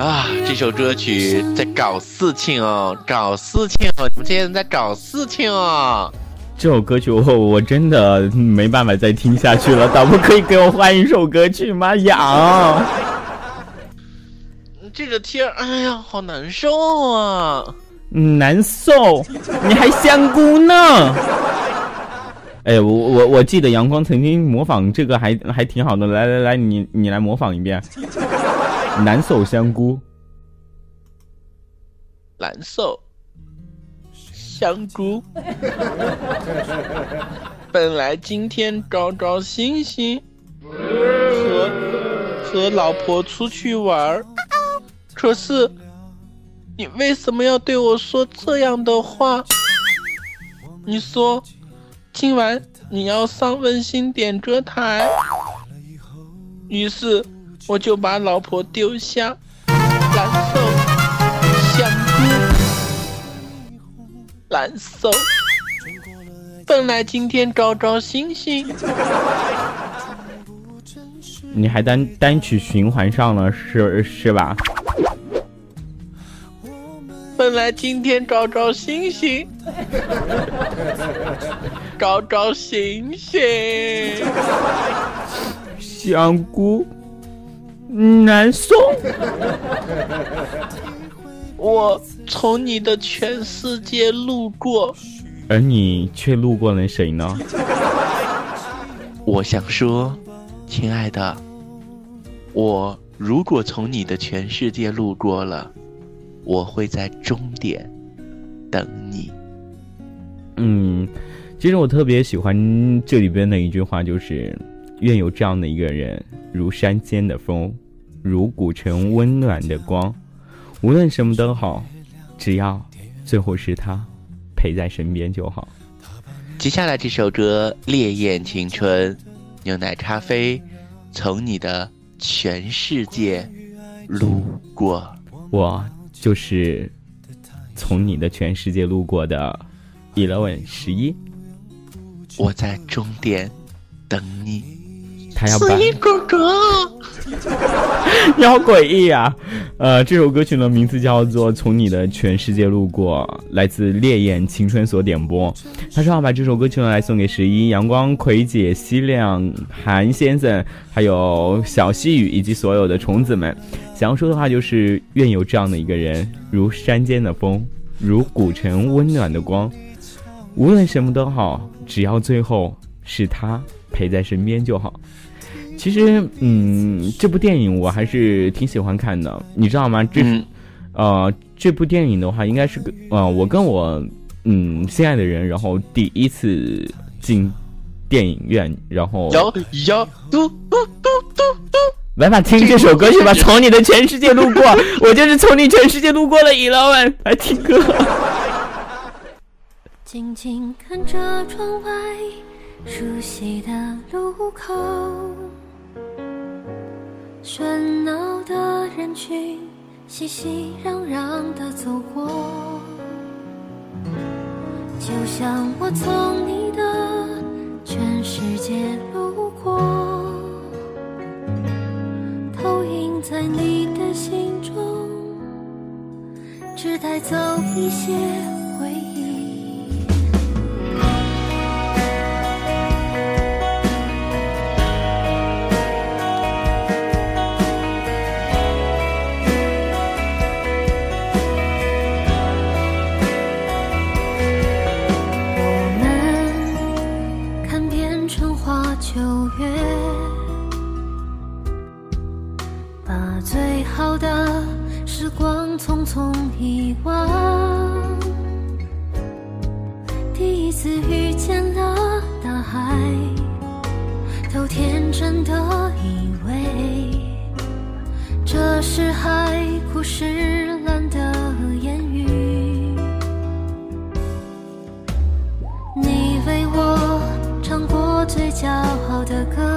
啊！这首歌曲在搞事情哦，搞事情哦！你们这些人在搞事情哦！这首歌曲我我真的没办法再听下去了，导播可以给我换一首歌曲吗？痒。这个天，哎呀，好难受啊！嗯难受，*laughs* 你还香菇呢？哎，我我我记得阳光曾经模仿这个还还挺好的，来来来，你你来模仿一遍，难受香菇，难受，香菇。*laughs* 本来今天高高兴兴，和和老婆出去玩儿，可是你为什么要对我说这样的话？你说今晚你要上温馨点歌台，于是我就把老婆丢下，难受，想哭，难受。本来今天高高兴兴，你还单单曲循环上了是是吧？本来今天高高兴兴，高高兴兴。香菇，难受。我从你的全世界路过，而你却路过了谁呢？我想说，亲爱的，我如果从你的全世界路过了，我会在终点等你。嗯，其实我特别喜欢这里边的一句话，就是“愿有这样的一个人，如山间的风，如古城温暖的光，无论什么都好，只要最后是他陪在身边就好。”接下来这首歌《烈焰青春》，牛奶咖啡，从你的全世界路过，我就是从你的全世界路过的 Eleven 十一，我在终点等你。他要把哥哥，你好诡异啊！呃，这首歌曲的，名字叫做《从你的全世界路过》，来自烈焰青春所点播。他说要把这首歌曲呢来送给十一、阳光、葵姐、西亮、韩先生，还有小细雨以及所有的虫子们。想要说的话就是：愿有这样的一个人，如山间的风，如古城温暖的光。无论什么都好，只要最后是他陪在身边就好。其实，嗯，这部电影我还是挺喜欢看的，你知道吗？这，嗯呃，这部电影的话，应该是个呃，我跟我嗯心爱的人，然后第一次进电影院，然后摇摇嘟嘟嘟嘟嘟。来吧，听这首歌曲吧，从你的全世界路过，我就是从你全世界路过了一老板，来听歌。*laughs* 静静看着窗外熟悉的路口，喧闹的人群熙熙攘攘地走过，就像我从你的全世界路过，投影在你的心中，只带走一些的时光匆匆遗忘。第一次遇见了大海，都天真的以为这是海枯石烂的言语。你为我唱过最骄傲的歌，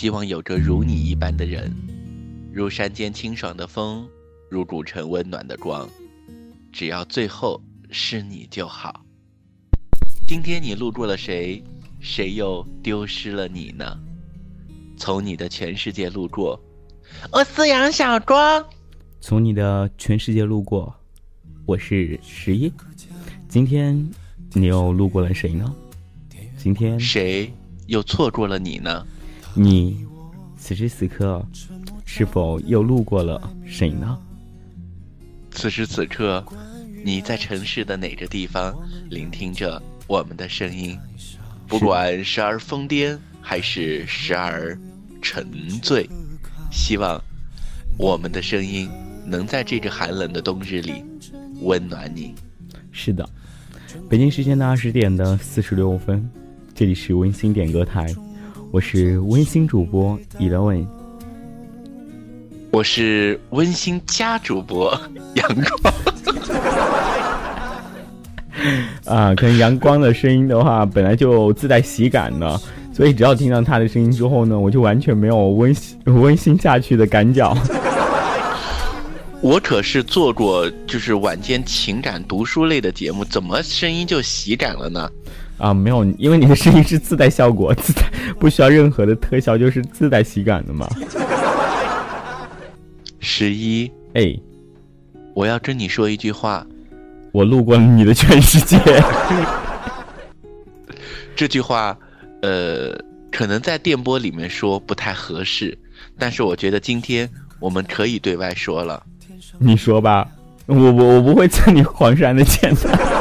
希望有着如你一般的人，如山间清爽的风，如古城温暖的光，只要最后是你就好。今天你路过了谁，谁又丢失了你呢？从你的全世界路过，我是杨小庄。从你的全世界路过，我是十一。今天你又路过了谁呢？今天谁又错过了你呢？你此时此刻是否又路过了谁呢？此时此刻，你在城市的哪个地方聆听着我们的声音？不管时而疯癫，还是时而沉醉，希望我们的声音能在这个寒冷的冬日里温暖你。是的，北京时间的二十点的四十六分，这里是温馨点歌台，我是温馨主播伊德文，我是温馨家主播 *laughs* 阳光。*laughs* 啊，可能阳光的声音的话，本来就自带喜感的，所以只要听到他的声音之后呢，我就完全没有温馨 *laughs* 温馨下去的感觉。我可是做过就是晚间情感读书类的节目，怎么声音就喜感了呢？啊，没有，因为你的声音是自带效果，*laughs* 自带不需要任何的特效，就是自带喜感的嘛。十一，哎，我要跟你说一句话。我路过了你的全世界。*laughs* 这句话，呃，可能在电波里面说不太合适，但是我觉得今天我们可以对外说了。你说吧，我我我不会蹭你黄山的钱的。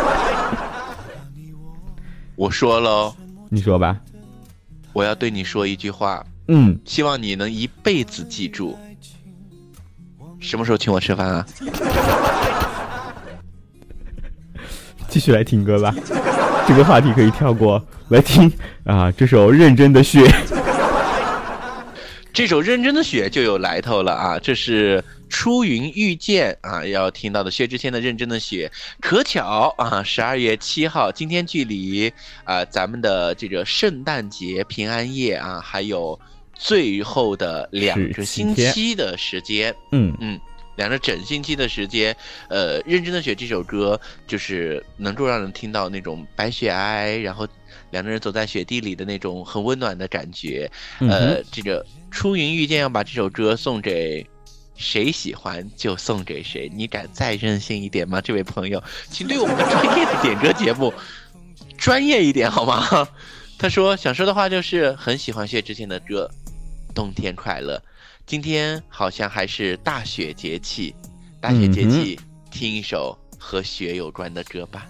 我说喽，你说吧。我要对你说一句话，嗯，希望你能一辈子记住。什么时候请我吃饭啊？*laughs* 继续来听歌吧，这个话题可以跳过来听啊。这首《认真的雪》，这首《认真的雪》就有来头了啊！这是出云遇见啊，要听到的薛之谦的《认真的雪》。可巧啊，十二月七号，今天距离啊咱们的这个圣诞节、平安夜啊，还有最后的两个星期的时间。嗯嗯。两个整星期的时间，呃，认真的雪这首歌就是能够让人听到那种白雪皑皑，然后两个人走在雪地里的那种很温暖的感觉。呃，这个出云遇见要把这首歌送给谁喜欢就送给谁，你敢再任性一点吗？这位朋友，请对我们的专业的点歌节目 *laughs* 专业一点好吗？*laughs* 他说想说的话就是很喜欢薛之谦的歌，《冬天快乐》。今天好像还是大雪节气，大雪节气，听一首和雪有关的歌吧。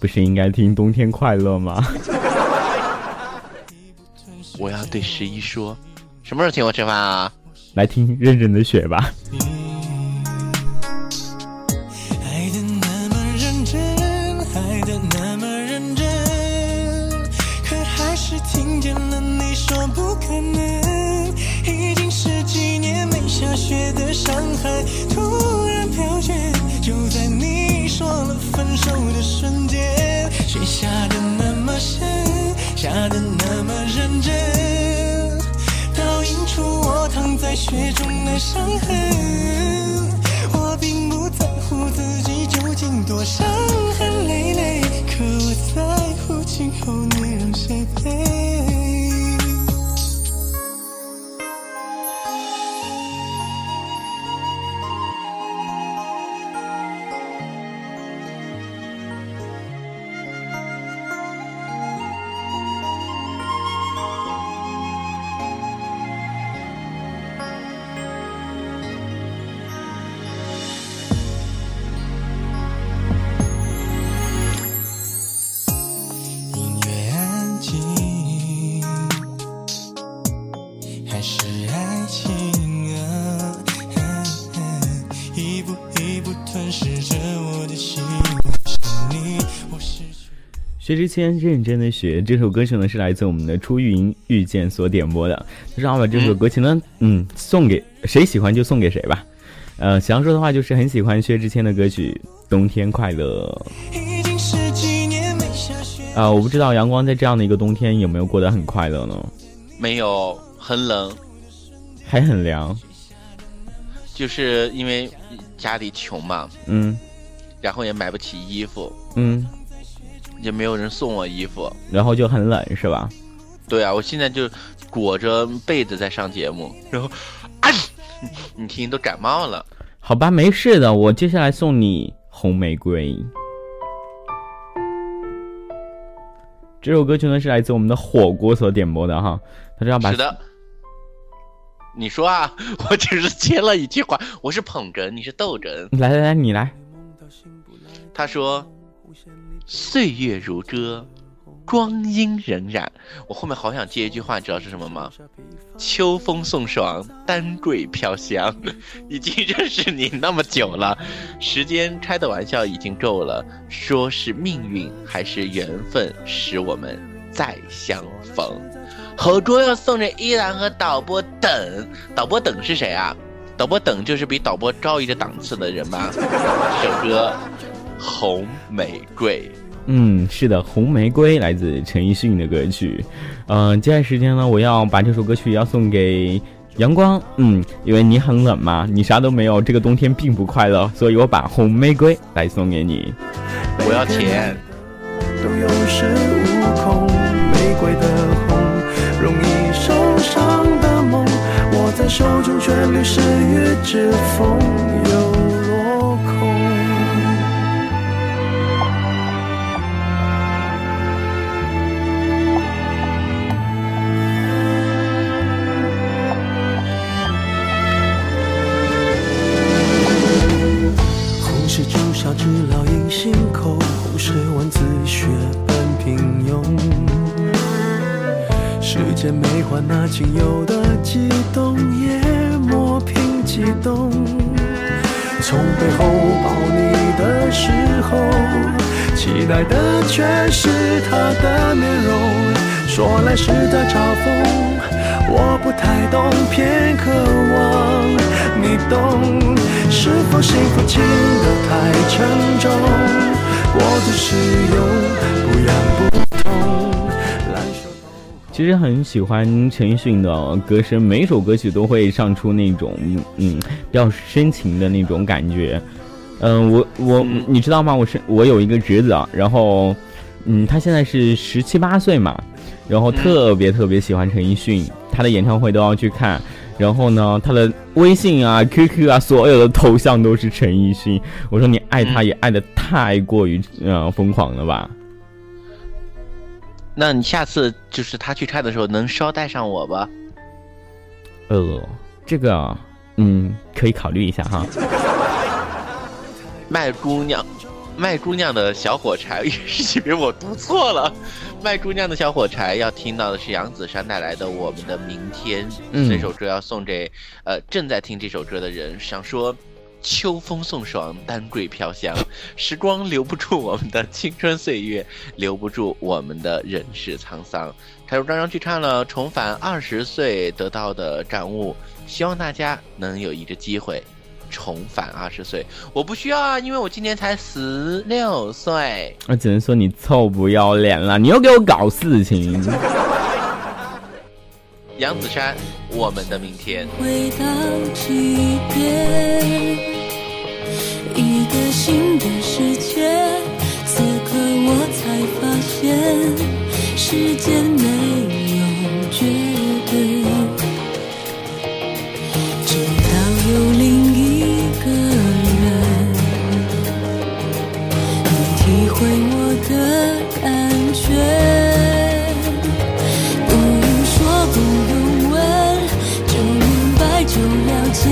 不是应该听《冬天快乐》吗？*laughs* 我要对十一说，什么时候请我吃饭啊？来听《认真的雪》吧。爱的那么认真，爱的那么认真，可还是听见了你说不可能，已经十几年没下雪的上海突然飘雪，就在你说了分手的瞬间，雪下的那么深，下的那么认真，雪中的伤痕。我并不在乎自己究竟多伤痕累累，可我在乎今后薛之谦认真的雪这首歌曲呢，是来自我们的初云遇见所点播的。他说要把这首歌曲呢，嗯，送给谁喜欢就送给谁吧。呃，想要说的话就是很喜欢薛之谦的歌曲《冬天快乐》。已经十几年没下雪。啊、我不知道阳光在这样的一个冬天有没有过得很快乐呢？没有，很冷，还很凉。就是因为家里穷嘛，嗯然后也买不起衣服，嗯，也没有人送我衣服。然后就很冷是吧？对啊，我现在就裹着被子在上节目，然后，啊，你听都感冒了。好吧，没事的，我接下来送你红玫瑰。这首歌曲呢是来自我们的火锅所点播的哈，他是要把是的，你说啊，*laughs* 我只是接了一句话，我是捧哏，你是逗哏。来来来，你来。他说：“岁月如歌，光阴荏苒。”我后面好想接一句话，你知道是什么吗？秋风送爽，丹桂飘香。*laughs* 已经认识你那么久了，时间开的玩笑已经够了。说是命运还是缘分，使我们再相逢。后桌要送着依然和导播等，导播等是谁啊？导播等就是比导播高一个档次的人吧。*laughs* 这首歌《红玫瑰》。嗯，是的，《红玫瑰》来自陈奕迅的歌曲。嗯、接下来时间呢，我要把这首歌曲要送给阳光。嗯，因为你很冷嘛，你啥都没有，这个冬天并不快乐，所以我把《红玫瑰》来送给你。我要钱。都有恃无恐，玫瑰的红，容易受伤的梦，握在手中却流失于指缝，是朱砂痣烙印心口，红是文字血般平庸。世间没换那仅有的悸动，也磨平激动。从背后抱你的时候，期待的却是他的面容。说来是在嘲讽，我不太懂，偏渴望你懂。是否幸福轻得太沉重？过度使用，不痒不痛。其实很喜欢陈奕迅的歌声，每首歌曲都会唱出那种嗯比较深情的那种感觉。嗯，我我你知道吗？我是我有一个侄子啊，然后嗯，他现在是十七八岁嘛，然后特别特别喜欢陈奕迅，他的演唱会都要去看。然后呢，他的微信啊、QQ 啊，所有的头像都是陈奕迅。我说你爱他也爱的太过于呃疯狂了吧？那你下次就是他去看的时候，能捎带上我吧？呃，这个嗯，可以考虑一下哈。*laughs* 卖姑娘，卖姑娘的小火柴也是，以为我读错了。卖姑娘的小火柴要听到的是杨子姗带来的《我们的明天》嗯这首歌，要送给呃正在听这首歌的人，想说。秋风送爽，丹桂飘香，*laughs* 时光留不住我们的青春岁月，留不住我们的人世沧桑。他说刚刚去看了《重返二十岁》得到的感悟，希望大家能有一个机会重返二十岁。我不需要啊，因为我今年才十六岁。我只能说你臭不要脸了，你又给我搞事情。杨子姗，我们的明天。回到起点，一个新的世界。此刻我才发现，时间没有绝觉。不用说，不用问，就明白，就了解，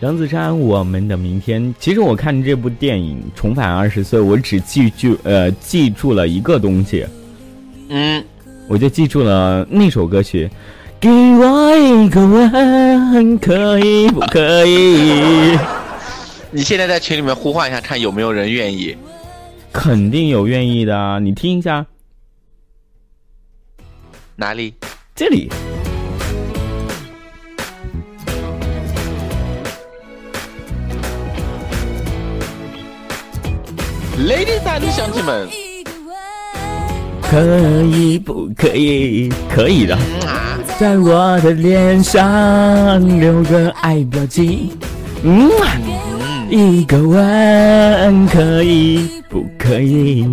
杨子姗，我们的明天。其实我看这部电影《重返二十岁》，我只记住呃记住了一个东西，嗯，我就记住了那首歌曲。给我一个吻，可以不可以？你现在在群里面呼唤一下，看有没有人愿意。肯定有愿意的啊，你听一下，哪里？这里。Ladies and 乡亲们，可以不可以？可以的，在我的脸上留个爱标记。嗯，一个吻可以不可以？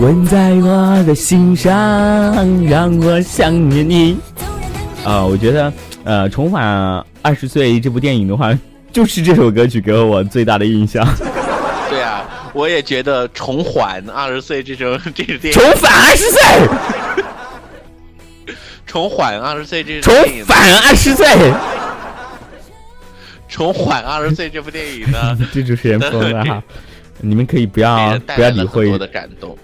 吻在我的心上，让我想念你。啊、我觉得，呃，重返二十岁这部电影的话，就是这首歌曲给了我最大的印象。对啊，我也觉得重返二十岁这种这个电影，重返二十岁，重返二十岁这重返二十岁，重返二十岁这部电影呢，*laughs* 这主持人疯了哈！你们可以不要不要理会。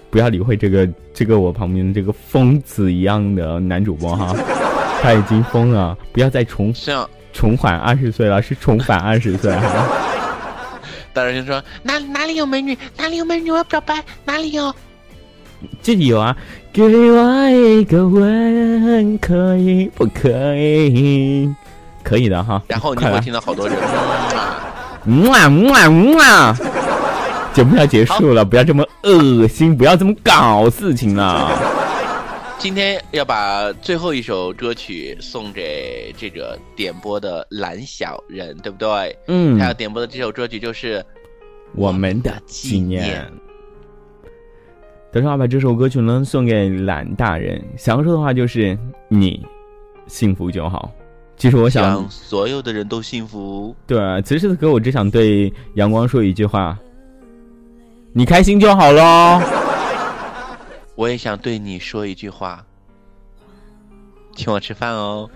不要理会这个这个我旁边的这个疯子一样的男主播哈，*laughs* 他已经疯了，不要再重像重返二十岁了，是重返二十岁哈。大人就说哪哪里有美女，哪里有美女，我要表白，哪里有？这里有啊，给我一个吻，可以不可以？可以的哈。然后你会听到好多人，嗯啊嗯啊嗯啊！*laughs* 节目要结束了，不要这么恶心，不要这么搞事情了。今天要把最后一首歌曲送给这个点播的蓝小人，对不对？嗯他要点播的这首歌曲就是我们的纪念。等会儿把这首歌曲呢送给蓝大人，想要说的话就是你幸福就好。其实我希想望，所有的人都幸福。对，此时此刻我只想对阳光说一句话：你开心就好喽。我也想对你说一句话，请我吃饭哦。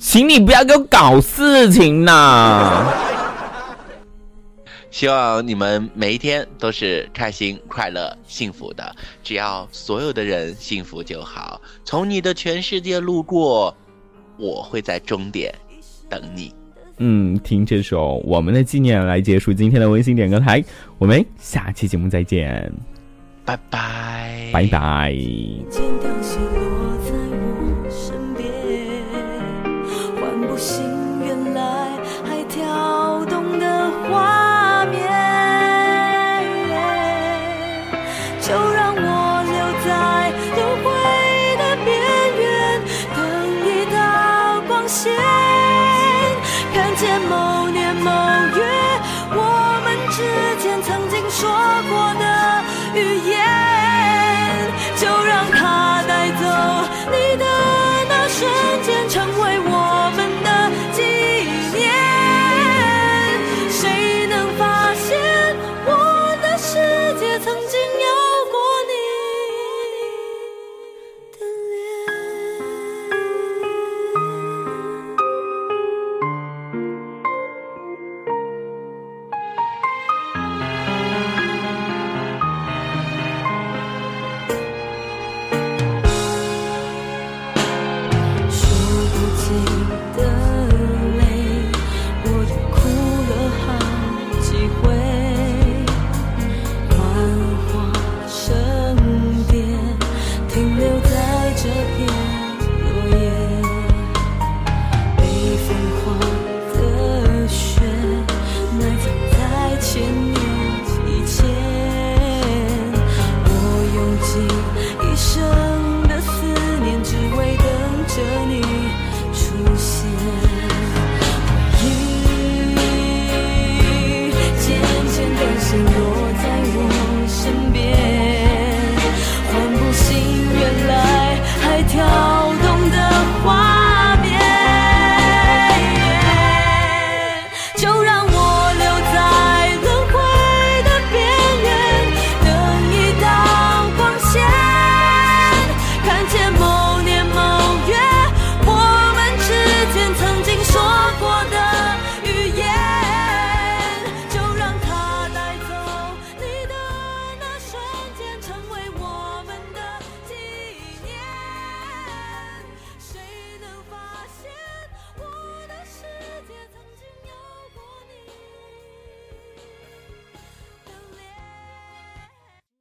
请你不要给我搞事情呐！*laughs* 希望你们每一天都是开心、快乐、幸福的。只要所有的人幸福就好。从你的全世界路过，我会在终点等你。嗯，听这首《我们的纪念》来结束今天的温馨点歌台，我们下期节目再见，拜拜，拜拜。